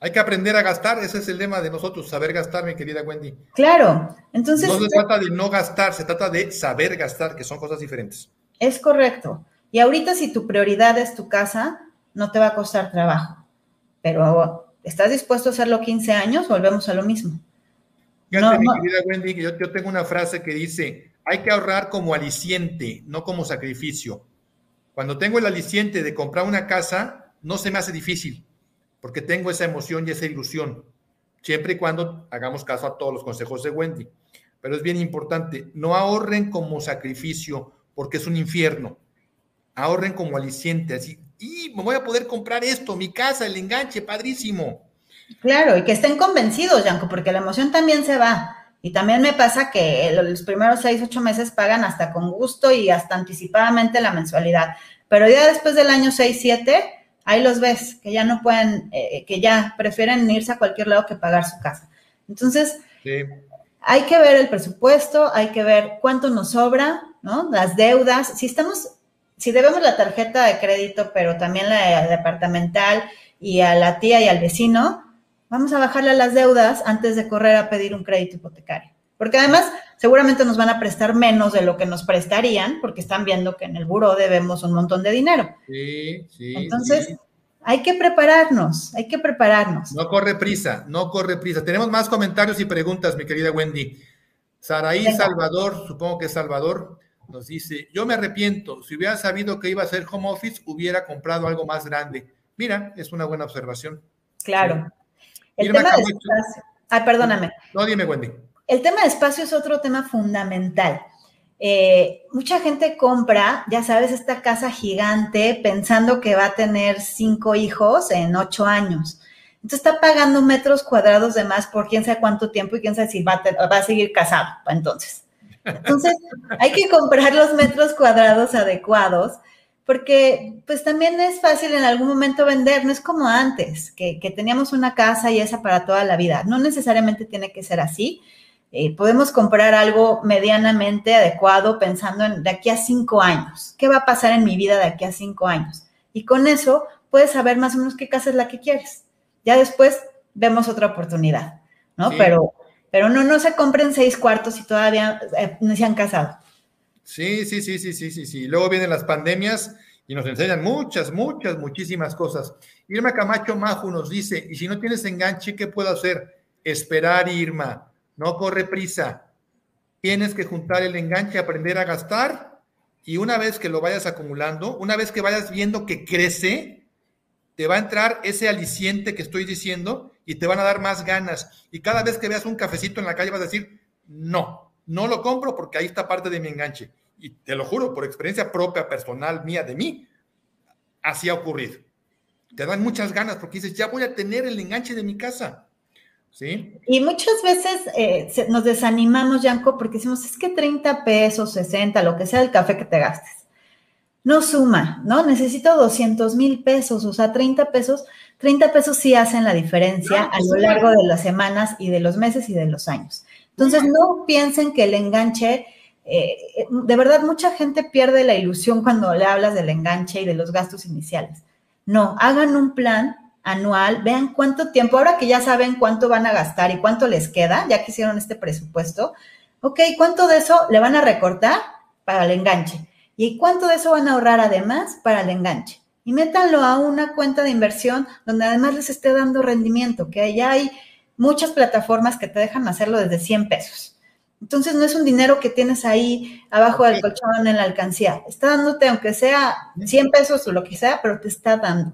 A: hay que aprender a gastar, ese es el lema de nosotros, saber gastar, mi querida Wendy.
B: Claro, entonces...
A: No se trata de no gastar, se trata de saber gastar, que son cosas diferentes.
B: Es correcto. Y ahorita si tu prioridad es tu casa, no te va a costar trabajo pero ¿estás dispuesto a hacerlo 15 años? Volvemos a lo mismo.
A: Fíjate, mi querida Wendy, que yo, yo tengo una frase que dice, hay que ahorrar como aliciente, no como sacrificio. Cuando tengo el aliciente de comprar una casa, no se me hace difícil, porque tengo esa emoción y esa ilusión, siempre y cuando hagamos caso a todos los consejos de Wendy. Pero es bien importante, no ahorren como sacrificio, porque es un infierno. Ahorren como aliciente, así, y me voy a poder comprar esto, mi casa, el enganche, padrísimo.
B: Claro, y que estén convencidos, Yanko, porque la emoción también se va. Y también me pasa que los primeros seis, ocho meses pagan hasta con gusto y hasta anticipadamente la mensualidad. Pero ya después del año seis, siete, ahí los ves, que ya no pueden, eh, que ya prefieren irse a cualquier lado que pagar su casa. Entonces, hay que ver el presupuesto, hay que ver cuánto nos sobra, ¿no? Las deudas. Si estamos si debemos la tarjeta de crédito, pero también la departamental y a la tía y al vecino, vamos a bajarle las deudas antes de correr a pedir un crédito hipotecario. Porque además, seguramente nos van a prestar menos de lo que nos prestarían, porque están viendo que en el buro debemos un montón de dinero.
A: Sí, sí.
B: Entonces, hay que prepararnos, hay que prepararnos.
A: No corre prisa, no corre prisa. Tenemos más comentarios y preguntas, mi querida Wendy. Saraí Salvador, supongo que es Salvador, nos dice, yo me arrepiento, si hubiera sabido que iba a ser home office, hubiera comprado algo más grande. Mira, es una buena observación.
B: Claro. El tema de espacio. Ah, perdóname.
A: No, dime, Wendy.
B: El tema de espacio es otro tema fundamental. Eh, mucha gente compra, ya sabes, esta casa gigante pensando que va a tener cinco hijos en ocho años. Entonces está pagando metros cuadrados de más por quién sabe cuánto tiempo y quién sabe si va a, seguir casado. Entonces, entonces hay que comprar los metros cuadrados adecuados porque pues también es fácil en algún momento vender, no es como antes, que, que teníamos una casa y esa para toda la vida. No necesariamente tiene que ser así eh, podemos comprar algo medianamente adecuado pensando en de aquí a cinco años. ¿Qué va a pasar en mi vida de aquí a cinco años? Y con eso puedes saber más o menos qué casa es la que quieres. Ya después vemos otra oportunidad, ¿no? Pero, pero no, no se compren seis cuartos y todavía eh, no se han casado.
A: Sí, sí, sí, sí, sí, sí, sí. Luego vienen las pandemias y nos enseñan muchas, muchas, muchísimas cosas. Irma Camacho Maju nos dice, y si no tienes enganche, ¿qué puedo hacer? Esperar, Irma no corre prisa. Tienes que juntar el enganche, aprender a gastar y una vez que lo vayas acumulando, una vez que vayas viendo que crece, te va a entrar ese aliciente que estoy diciendo y te van a dar más ganas. Y cada vez que veas un cafecito en la calle vas a decir, no, no lo compro porque ahí está parte de mi enganche. Y te lo juro, por experiencia propia, personal, mía, de mí, así ha ocurrido. Te dan muchas ganas porque dices, ya voy a tener el enganche de mi casa.
B: Y muchas veces eh, nos desanimamos, Yanko, porque decimos, es que 30 pesos, 60, lo que sea el café que te gastes, no suma, ¿no? Necesito 200 mil pesos, o sea, 30 pesos, 30 pesos sí hacen la diferencia a lo largo de las semanas y de los meses y de los años. Entonces, no piensen que el enganche, eh, de verdad, mucha gente pierde la ilusión cuando le hablas del enganche y de los gastos iniciales. No, hagan un plan anual, vean cuánto tiempo, ahora que ya saben cuánto van a gastar y cuánto les queda, ya que hicieron este presupuesto, ok, ¿cuánto de eso le van a recortar para el enganche? ¿Y cuánto de eso van a ahorrar además para el enganche? Y métanlo a una cuenta de inversión donde además les esté dando rendimiento, que ya hay muchas plataformas que te dejan hacerlo desde 100 pesos. Entonces no es un dinero que tienes ahí abajo del colchón en la alcancía. Está dándote, aunque sea 100 pesos o lo que sea, pero te está dando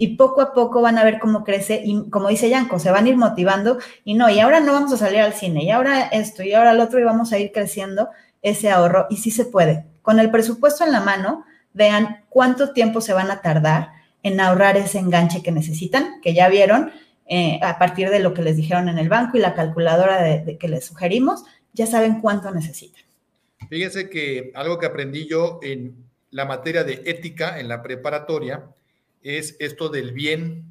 B: y poco a poco van a ver cómo crece y como dice Yanko, se van a ir motivando y no, y ahora no vamos a salir al cine, y ahora esto, y ahora el otro, y vamos a ir creciendo ese ahorro y sí se puede. Con el presupuesto en la mano, vean cuánto tiempo se van a tardar en ahorrar ese enganche que necesitan, que ya vieron eh, a partir de lo que les dijeron en el banco y la calculadora de que les sugerimos, ya saben cuánto necesitan.
A: Fíjense que algo que aprendí yo en la materia de ética en la preparatoria, es esto del bien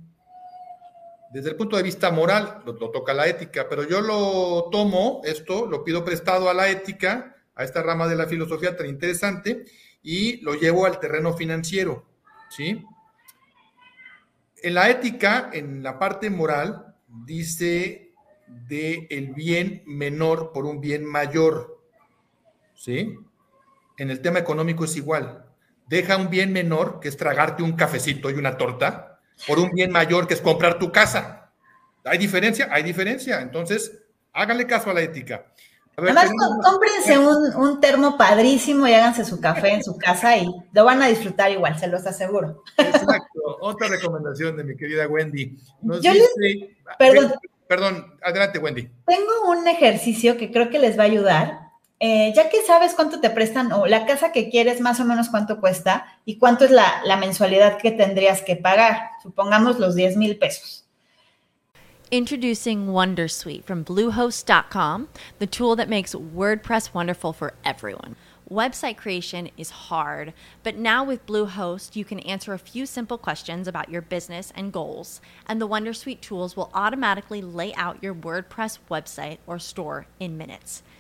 A: desde el punto de vista moral, lo, toca la ética, pero yo lo tomo, esto, lo pido prestado a la ética, a esta rama de la filosofía tan interesante, y lo llevo al terreno financiero, ¿sí? En la ética, en la parte moral, dice de el bien menor por un bien mayor, ¿sí? En el tema económico es igual deja un bien menor, que es tragarte un cafecito y una torta, por un bien mayor, que es comprar tu casa. ¿Hay diferencia? Hay diferencia. Entonces, háganle caso a la ética.
B: Además, cómprense un, termo padrísimo y háganse su café en su casa y lo van a disfrutar igual, se los aseguro.
A: Exacto. Otra recomendación de mi querida Wendy. Yo les, perdón, perdón, adelante, Wendy.
B: Tengo un ejercicio que creo que les va a ayudar eh, ya que sabes cuánto te prestan o la casa que quieres más o menos cuánto cuesta y cuánto es la, la mensualidad que tendrías que pagar, supongamos los 10 mil pesos.
C: Introducing Wondersuite from Bluehost.com, the tool that makes WordPress wonderful for everyone. Website creation is hard, but now with Bluehost, you can answer a few simple questions about your business and goals, and the Wondersuite tools will automatically lay out your WordPress website or store in minutes.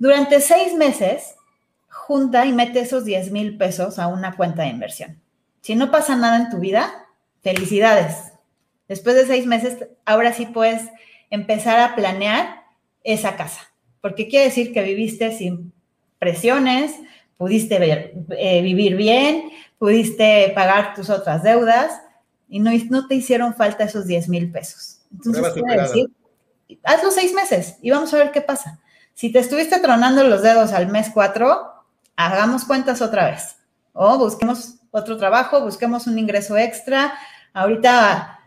B: Durante seis meses, junta y mete esos 10 mil pesos a una cuenta de inversión. Si no pasa nada en tu vida, felicidades. Después de seis meses, ahora sí puedes empezar a planear esa casa, porque quiere decir que viviste sin presiones, pudiste ver, eh, vivir bien, pudiste pagar tus otras deudas y no, no te hicieron falta esos 10 mil pesos. Entonces, quiere decir, hazlo seis meses y vamos a ver qué pasa. Si te estuviste tronando los dedos al mes 4, hagamos cuentas otra vez. O busquemos otro trabajo, busquemos un ingreso extra. Ahorita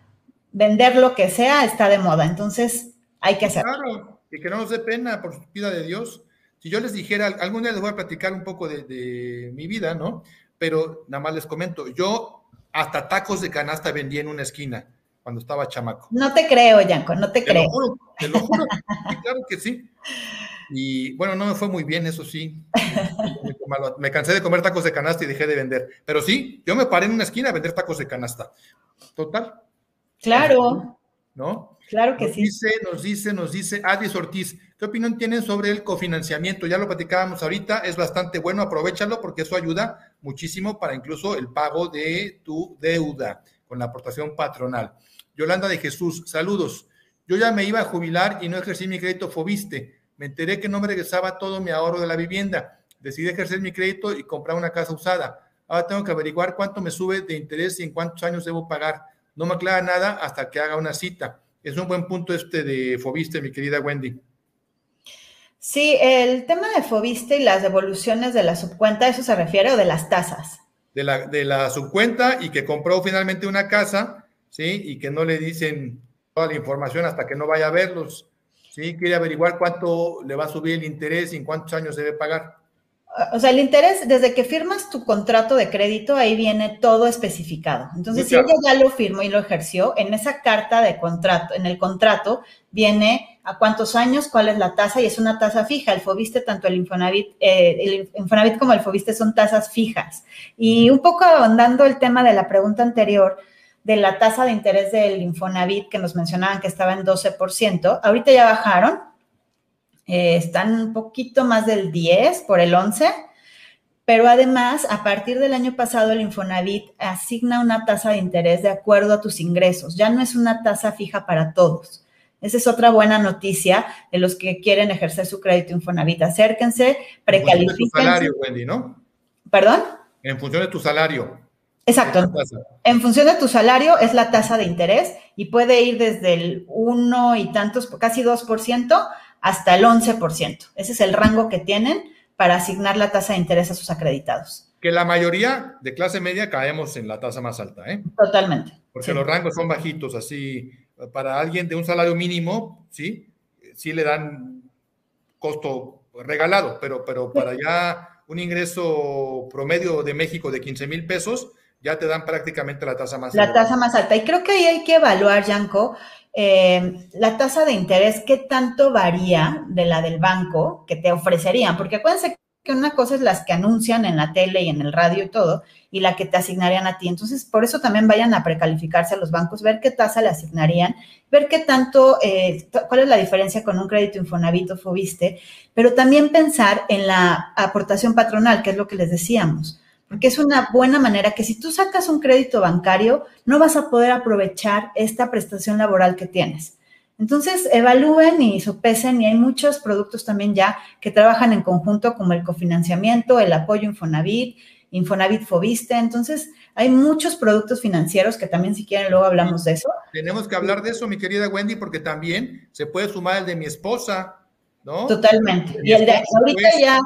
B: vender lo que sea está de moda, entonces hay que hacerlo.
A: Claro, y que no nos dé pena, por vida de Dios. Si yo les dijera, algún día les voy a platicar un poco de, de mi vida, ¿no? Pero nada más les comento, yo hasta tacos de canasta vendí en una esquina cuando estaba chamaco.
B: No te creo, Yanko, no te,
A: Te
B: creo.
A: lo juro, te lo juro. Claro que sí. Y bueno, no me fue muy bien, eso sí. Me cansé de comer tacos de canasta y dejé de vender. Pero sí, yo me paré en una esquina a vender tacos de canasta. Total,
B: Claro,
A: ¿no?
B: claro que
A: Nos
B: sí.
A: dice, nos dice, nos dice Adis Ortiz, ¿qué opinión tienen sobre el cofinanciamiento? Ya lo platicábamos ahorita, es bastante bueno, aprovechalo porque eso ayuda muchísimo para incluso el pago de tu deuda con la aportación patronal. Yolanda de Jesús, saludos. Yo ya me iba a jubilar y no ejercí mi crédito Fobiste. Me enteré que no me regresaba todo mi ahorro de la vivienda. Decidí ejercer mi crédito y comprar una casa usada. Ahora tengo que averiguar cuánto me sube de interés y en cuántos años debo pagar. No me aclara nada hasta que haga una cita. Es un buen punto este de Fobiste, mi querida Wendy.
B: Sí, el tema de Fobiste y las devoluciones de la subcuenta, ¿eso se refiere o de las tasas?
A: De la, de la subcuenta y que compró finalmente una casa, ¿sí? Y que no le dicen toda la información hasta que no vaya a verlos, ¿sí? Quiere averiguar cuánto le va a subir el interés y en cuántos años debe pagar.
B: O sea, el interés, desde que firmas tu contrato de crédito, ahí viene todo especificado. Entonces,
A: Muy
B: si
A: claro.
B: ella ya lo firmó y lo ejerció, en esa carta de contrato, en el contrato, viene a cuántos años, cuál es la tasa, y es una tasa fija. El Fobiste, tanto el Infonavit, eh, el Infonavit como el Fobiste son tasas fijas. Y un poco ahondando el tema de la pregunta anterior, de la tasa de interés del Infonavit, que nos mencionaban que estaba en 12%, ahorita ya bajaron, eh, están un poquito más del 10 por el 11, pero además, a partir del año pasado, el Infonavit asigna una tasa de interés de acuerdo a tus ingresos. Ya no es una tasa fija para todos. Esa es otra buena noticia de los que quieren ejercer su crédito Infonavit. Acérquense,
A: En función de tu
B: precalifíquense.
A: salario, Wendy, ¿no?
B: ¿Perdón?
A: En función de tu salario.
B: Exacto. En función de tu salario es la tasa de interés y puede ir desde el 1 y tantos, casi 2%, hasta el 11%. Ese es el rango que tienen para asignar la tasa de interés a sus acreditados.
A: Que la mayoría de clase media caemos en la tasa más alta, ¿eh?
B: Totalmente.
A: Porque
B: Sí.
A: los rangos son bajitos, así, para alguien de un salario mínimo, ¿sí? Sí le dan costo regalado, pero, pero para ya un ingreso promedio de México de 15 mil pesos, ya te dan prácticamente la tasa más
B: alta. La tasa más alta. Y creo que ahí hay que evaluar, Yanko, eh, la tasa de interés, qué tanto varía de la del banco que te ofrecerían, porque acuérdense que una cosa es las que anuncian en la tele y en el radio y todo, y la que te asignarían a ti. Entonces, por eso también vayan a precalificarse a los bancos, ver qué tasa le asignarían, ver qué tanto, eh, cuál es la diferencia con un crédito Infonavit o Fobiste, pero también pensar en la aportación patronal, que es lo que les decíamos, porque es una buena manera que si tú sacas un crédito bancario, no vas a poder aprovechar esta prestación laboral que tienes. Entonces, evalúen y sopesen y hay muchos productos también ya que trabajan en conjunto como el cofinanciamiento, el apoyo Infonavit, Infonavit Fobiste. Entonces, hay muchos productos financieros que también si quieren luego hablamos de eso.
A: Tenemos que hablar de eso, mi querida Wendy, porque también se puede sumar el de mi esposa, ¿no?
B: Totalmente. Y el de ahorita ya,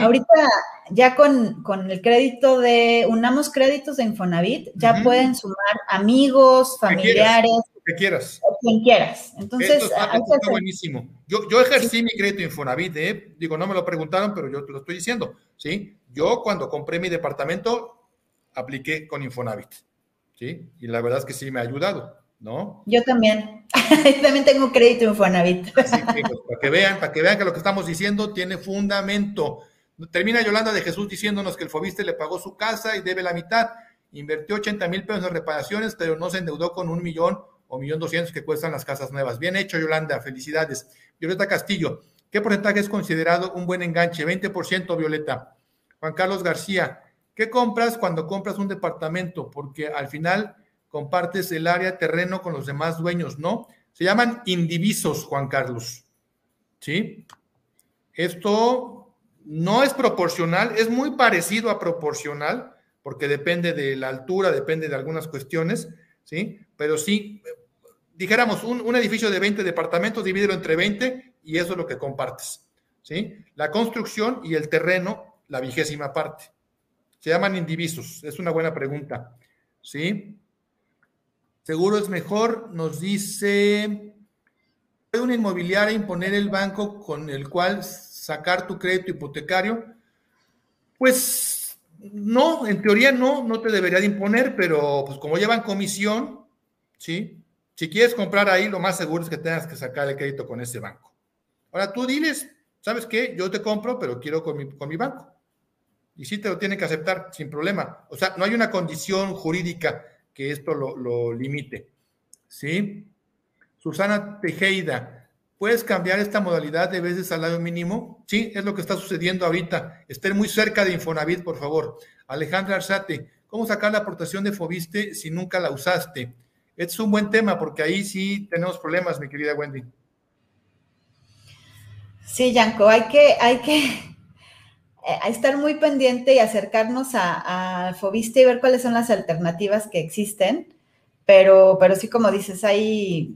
B: ahorita ya con, con, el crédito de, unamos créditos de Infonavit, ya pueden sumar amigos, familiares,
A: que quieras.
B: quien quieras. Entonces,
A: está, buenísimo. Yo, yo ejercí mi crédito Infonavit, ¿eh? digo, no me lo preguntaron, pero yo te lo estoy diciendo, ¿sí? Yo cuando compré mi departamento, apliqué con Infonavit, ¿sí? Y la verdad es que sí me ha ayudado, ¿no?
B: Yo también. también tengo crédito Infonavit.
A: Pues, para que vean, para que vean que lo que estamos diciendo tiene fundamento. Termina Yolanda de Jesús diciéndonos que el Fobiste le pagó su casa y debe la mitad. Invirtió 80 mil pesos en reparaciones, pero no se endeudó con un millón o millón doscientos que cuestan las casas nuevas. Bien hecho, Yolanda, felicidades. Violeta Castillo, ¿qué porcentaje es considerado un buen enganche? 20%, Violeta. Juan Carlos García, ¿qué compras cuando compras un departamento? Porque al final compartes el área terreno con los demás dueños, ¿no? Se llaman indivisos, Juan Carlos. ¿Sí? Esto no es proporcional, es muy parecido a proporcional, porque depende de la altura, depende de algunas cuestiones, ¿sí? Pero sí, dijéramos, un, edificio de 20 departamentos, divídelo entre 20 y eso es lo que compartes, ¿sí? La construcción y el terreno, la vigésima parte. Se llaman indivisos, es una buena pregunta, ¿sí? Seguro es mejor, nos dice, ¿puede una inmobiliaria imponer el banco con el cual sacar tu crédito hipotecario? Pues no, en teoría no, no te debería de imponer, pero pues como llevan comisión, ¿sí? Si quieres comprar ahí, lo más seguro es que tengas que sacar el crédito con ese banco. Ahora tú diles, ¿sabes qué? Yo te compro, pero quiero con mi, con mi banco. Y sí te lo tienen que aceptar sin problema. O sea, no hay una condición jurídica que esto lo, limite. ¿Sí? Susana Tejeda, ¿puedes cambiar esta modalidad de de salario mínimo? Sí, es lo que está sucediendo ahorita. Estén muy cerca de Infonavit, por favor. Alejandra Arzate, ¿cómo sacar la aportación de Fobiste si nunca la usaste? es un buen tema porque ahí sí tenemos problemas, mi querida Wendy.
B: Sí, Yanko, hay que, hay que eh, estar muy pendiente y acercarnos a, a, Fobiste y ver cuáles son las alternativas que existen, pero, pero sí, como dices, hay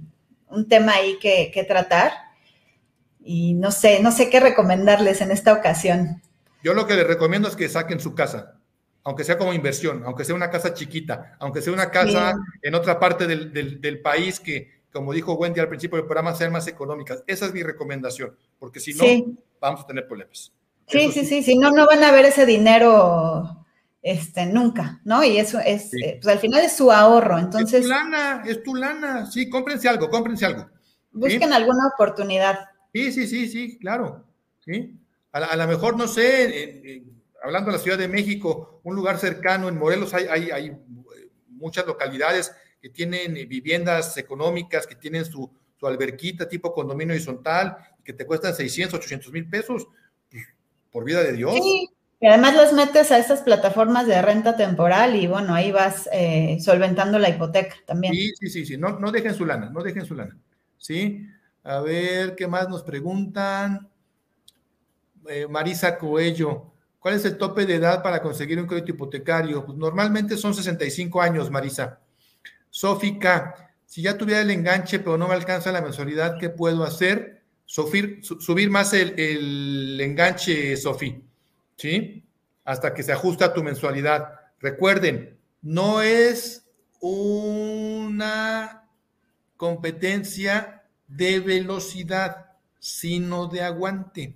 B: un tema ahí que, que tratar y no sé, no sé qué recomendarles en esta ocasión.
A: Yo lo que les recomiendo es que saquen su casa aunque sea como inversión, aunque sea una casa chiquita, aunque sea una casa en otra parte del, país que, como dijo Wendy al principio del programa, sean más económicas. Esa es mi recomendación, porque si no, vamos a tener problemas.
B: Sí, sí, sí, si no, no van a ver ese dinero este, nunca, ¿no? Y eso es, eh, pues al final es su ahorro, entonces... Es
A: tu lana, es tu lana, sí, cómprense algo, cómprense algo.
B: Busquen alguna oportunidad.
A: Sí, sí, sí, sí, claro, sí. A, lo mejor, no sé, hablando de la Ciudad de México, un lugar cercano, en Morelos hay, hay, eh, muchas localidades que tienen eh, viviendas económicas, que tienen su, alberquita tipo condominio horizontal, que te cuestan 600, 800 mil pesos, por vida de Dios.
B: Sí, y además los metes a estas plataformas de renta temporal y bueno, ahí vas eh, solventando la hipoteca también.
A: Sí, sí, sí, sí, no, no dejen su lana, no dejen su lana. Sí, a ver, ¿qué más nos preguntan? Marisa Coello, ¿Cuál es el tope de edad para conseguir un crédito hipotecario? Pues normalmente son 65 años, Marisa. Sófica, si ya tuviera el enganche pero no me alcanza la mensualidad, ¿qué puedo hacer? Subir, subir más el, enganche, Sofi, ¿sí? Hasta que se ajusta tu mensualidad. Recuerden, no es una competencia de velocidad, sino de aguante.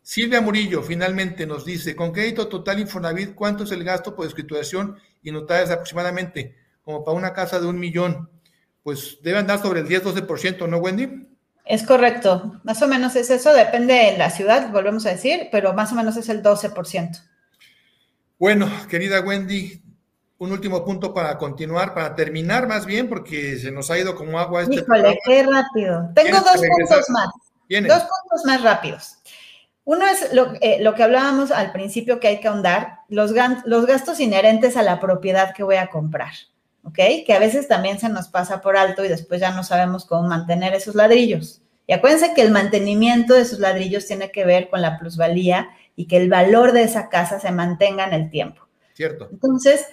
A: Silvia Murillo finalmente nos dice, con crédito total Infonavit, ¿cuánto es el gasto por escrituración y notarias aproximadamente? Como para una casa de un millón. Pues debe andar sobre el 10-12%, ¿no, Wendy?
B: Es correcto, más o menos es eso, depende de la ciudad, volvemos a decir, pero más o menos es el 12%.
A: Bueno, querida Wendy, un último punto para continuar, para terminar más bien, porque se nos ha ido como agua este
B: Híjole, qué rápido. Tengo dos puntos más. Dos puntos más rápidos. Uno es eh, lo, que hablábamos al principio que hay que ahondar, los, los gastos inherentes a la propiedad que voy a comprar, ¿ok? Que a veces también se nos pasa por alto y después ya no sabemos cómo mantener esos ladrillos. Y acuérdense que el mantenimiento de esos ladrillos tiene que ver con la plusvalía y que el valor de esa casa se mantenga en el tiempo.
A: Cierto.
B: Entonces,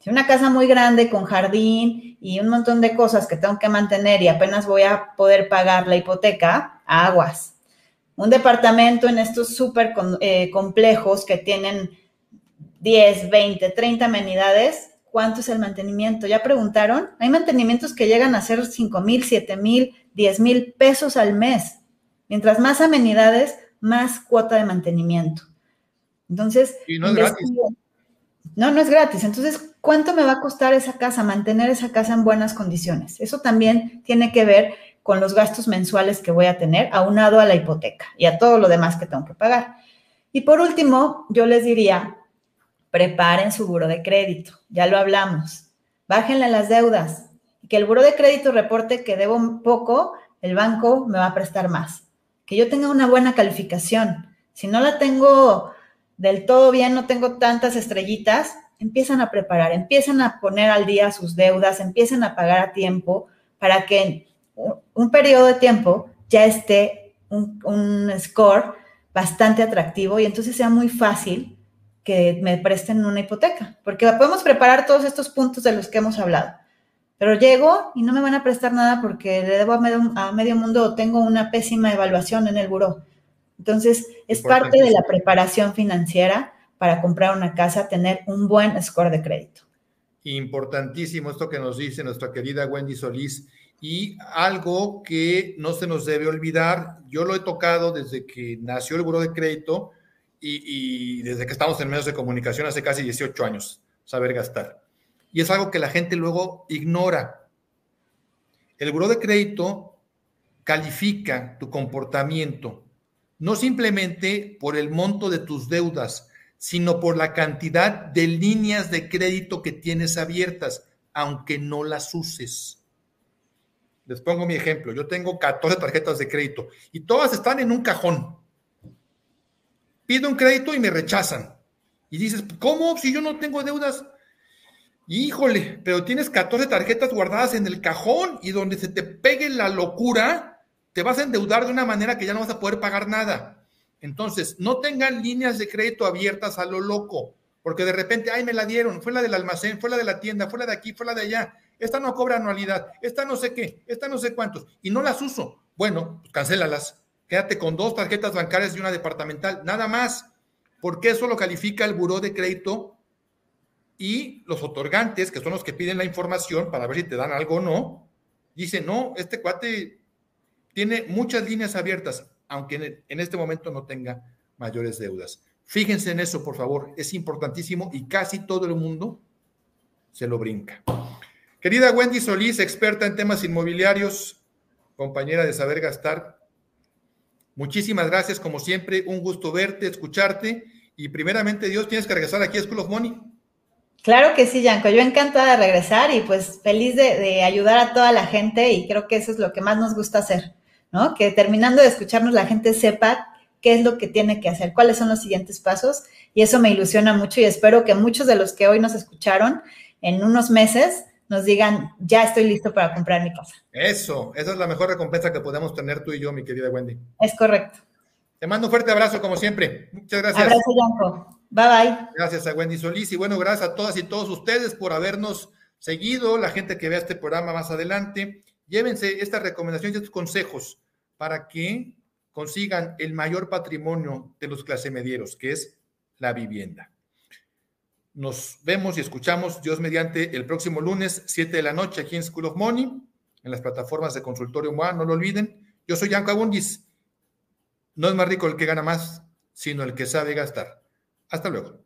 B: si una casa muy grande con jardín y un montón de cosas que tengo que mantener y apenas voy a poder pagar la hipoteca, aguas un departamento en estos súper eh, complejos que tienen 10, 20, 30 amenidades, ¿cuánto es el mantenimiento? ¿Ya preguntaron? Hay mantenimientos que llegan a ser 5 mil, 7 mil, 10 mil pesos al mes. Mientras más amenidades, más cuota de mantenimiento. Entonces,
A: y no es gratis.
B: No, no es gratis. Entonces, ¿cuánto me va a costar esa casa, mantener esa casa en buenas condiciones? Eso también tiene que ver con los gastos mensuales que voy a tener, aunado a la hipoteca y a todo lo demás que tengo que pagar. Y por último, yo les diría, preparen su buro de crédito, ya lo hablamos, bájenle las deudas, que el buro de crédito reporte que debo poco, el banco me va a prestar más, que yo tenga una buena calificación. Si no la tengo del todo bien, no tengo tantas estrellitas, empiezan a preparar, empiezan a poner al día sus deudas, empiezan a pagar a tiempo para que un periodo de tiempo ya esté un, score bastante atractivo y entonces sea muy fácil que me presten una hipoteca, porque podemos preparar todos estos puntos de los que hemos hablado, pero llego y no me van a prestar nada porque le debo a medio, mundo o tengo una pésima evaluación en el buró. Entonces, es parte de la preparación financiera para comprar una casa, tener un buen score de crédito.
A: Importantísimo esto que nos dice nuestra querida Wendy Solís y algo que no se nos debe olvidar, yo lo he tocado desde que nació el Buró de Crédito y, desde que estamos en medios de comunicación hace casi 18 años, saber gastar. Y es algo que la gente luego ignora. El Buró de Crédito califica tu comportamiento, no simplemente por el monto de tus deudas, sino por la cantidad de líneas de crédito que tienes abiertas, aunque no las uses. Les pongo mi ejemplo. Yo tengo 14 tarjetas de crédito y todas están en un cajón. Pido un crédito y me rechazan. Y dices, ¿cómo? Si yo no tengo deudas. Híjole, pero tienes 14 tarjetas guardadas en el cajón y donde se te pegue la locura, te vas a endeudar de una manera que ya no vas a poder pagar nada. Entonces, no tengan líneas de crédito abiertas a lo loco, porque de repente, ay, me la dieron, fue la del almacén, fue la de la tienda, fue la de aquí, fue la de allá esta no cobra anualidad, esta no sé qué, esta no sé cuántos, y no las uso. Bueno, pues cancélalas. Quédate con dos tarjetas bancarias y una departamental, nada más, porque eso lo califica el buró de crédito y los otorgantes, que son los que piden la información para ver si te dan algo o no, dicen, no, este cuate tiene muchas líneas abiertas, aunque en este momento no tenga mayores deudas. Fíjense en eso, por favor, es importantísimo y casi todo el mundo se lo brinca. Querida Wendy Solís, experta en temas inmobiliarios, compañera de Saber Gastar, muchísimas gracias, como siempre, un gusto verte, escucharte y primeramente Dios, tienes que regresar aquí a School of Money.
B: Claro que sí, Yanko, yo encantada de regresar y pues feliz de, de ayudar a toda la gente y creo que eso es lo que más nos gusta hacer, ¿no? Que terminando de escucharnos la gente sepa qué es lo que tiene que hacer, cuáles son los siguientes pasos y eso me ilusiona mucho y espero que muchos de los que hoy nos escucharon en unos meses nos digan, ya estoy listo para comprar mi casa.
A: Eso, esa es la mejor recompensa que podemos tener tú y yo, mi querida Wendy.
B: Es correcto.
A: Te mando un fuerte abrazo, como siempre. Muchas gracias.
B: Abrazo, Yanko. Bye bye.
A: Gracias a Wendy Solís y bueno, gracias a todas y todos ustedes por habernos seguido, la gente que vea este programa más adelante. Llévense estas recomendaciones y estos consejos para que consigan el mayor patrimonio de los clase medieros, que es la vivienda. Nos vemos y escuchamos, Dios mediante, el próximo lunes, 7 de la noche, aquí en School of Money, en las plataformas de Consultorio MOA, no lo olviden. Yo soy Yanko Abundis. No es más rico el que gana más, sino el que sabe gastar. Hasta luego.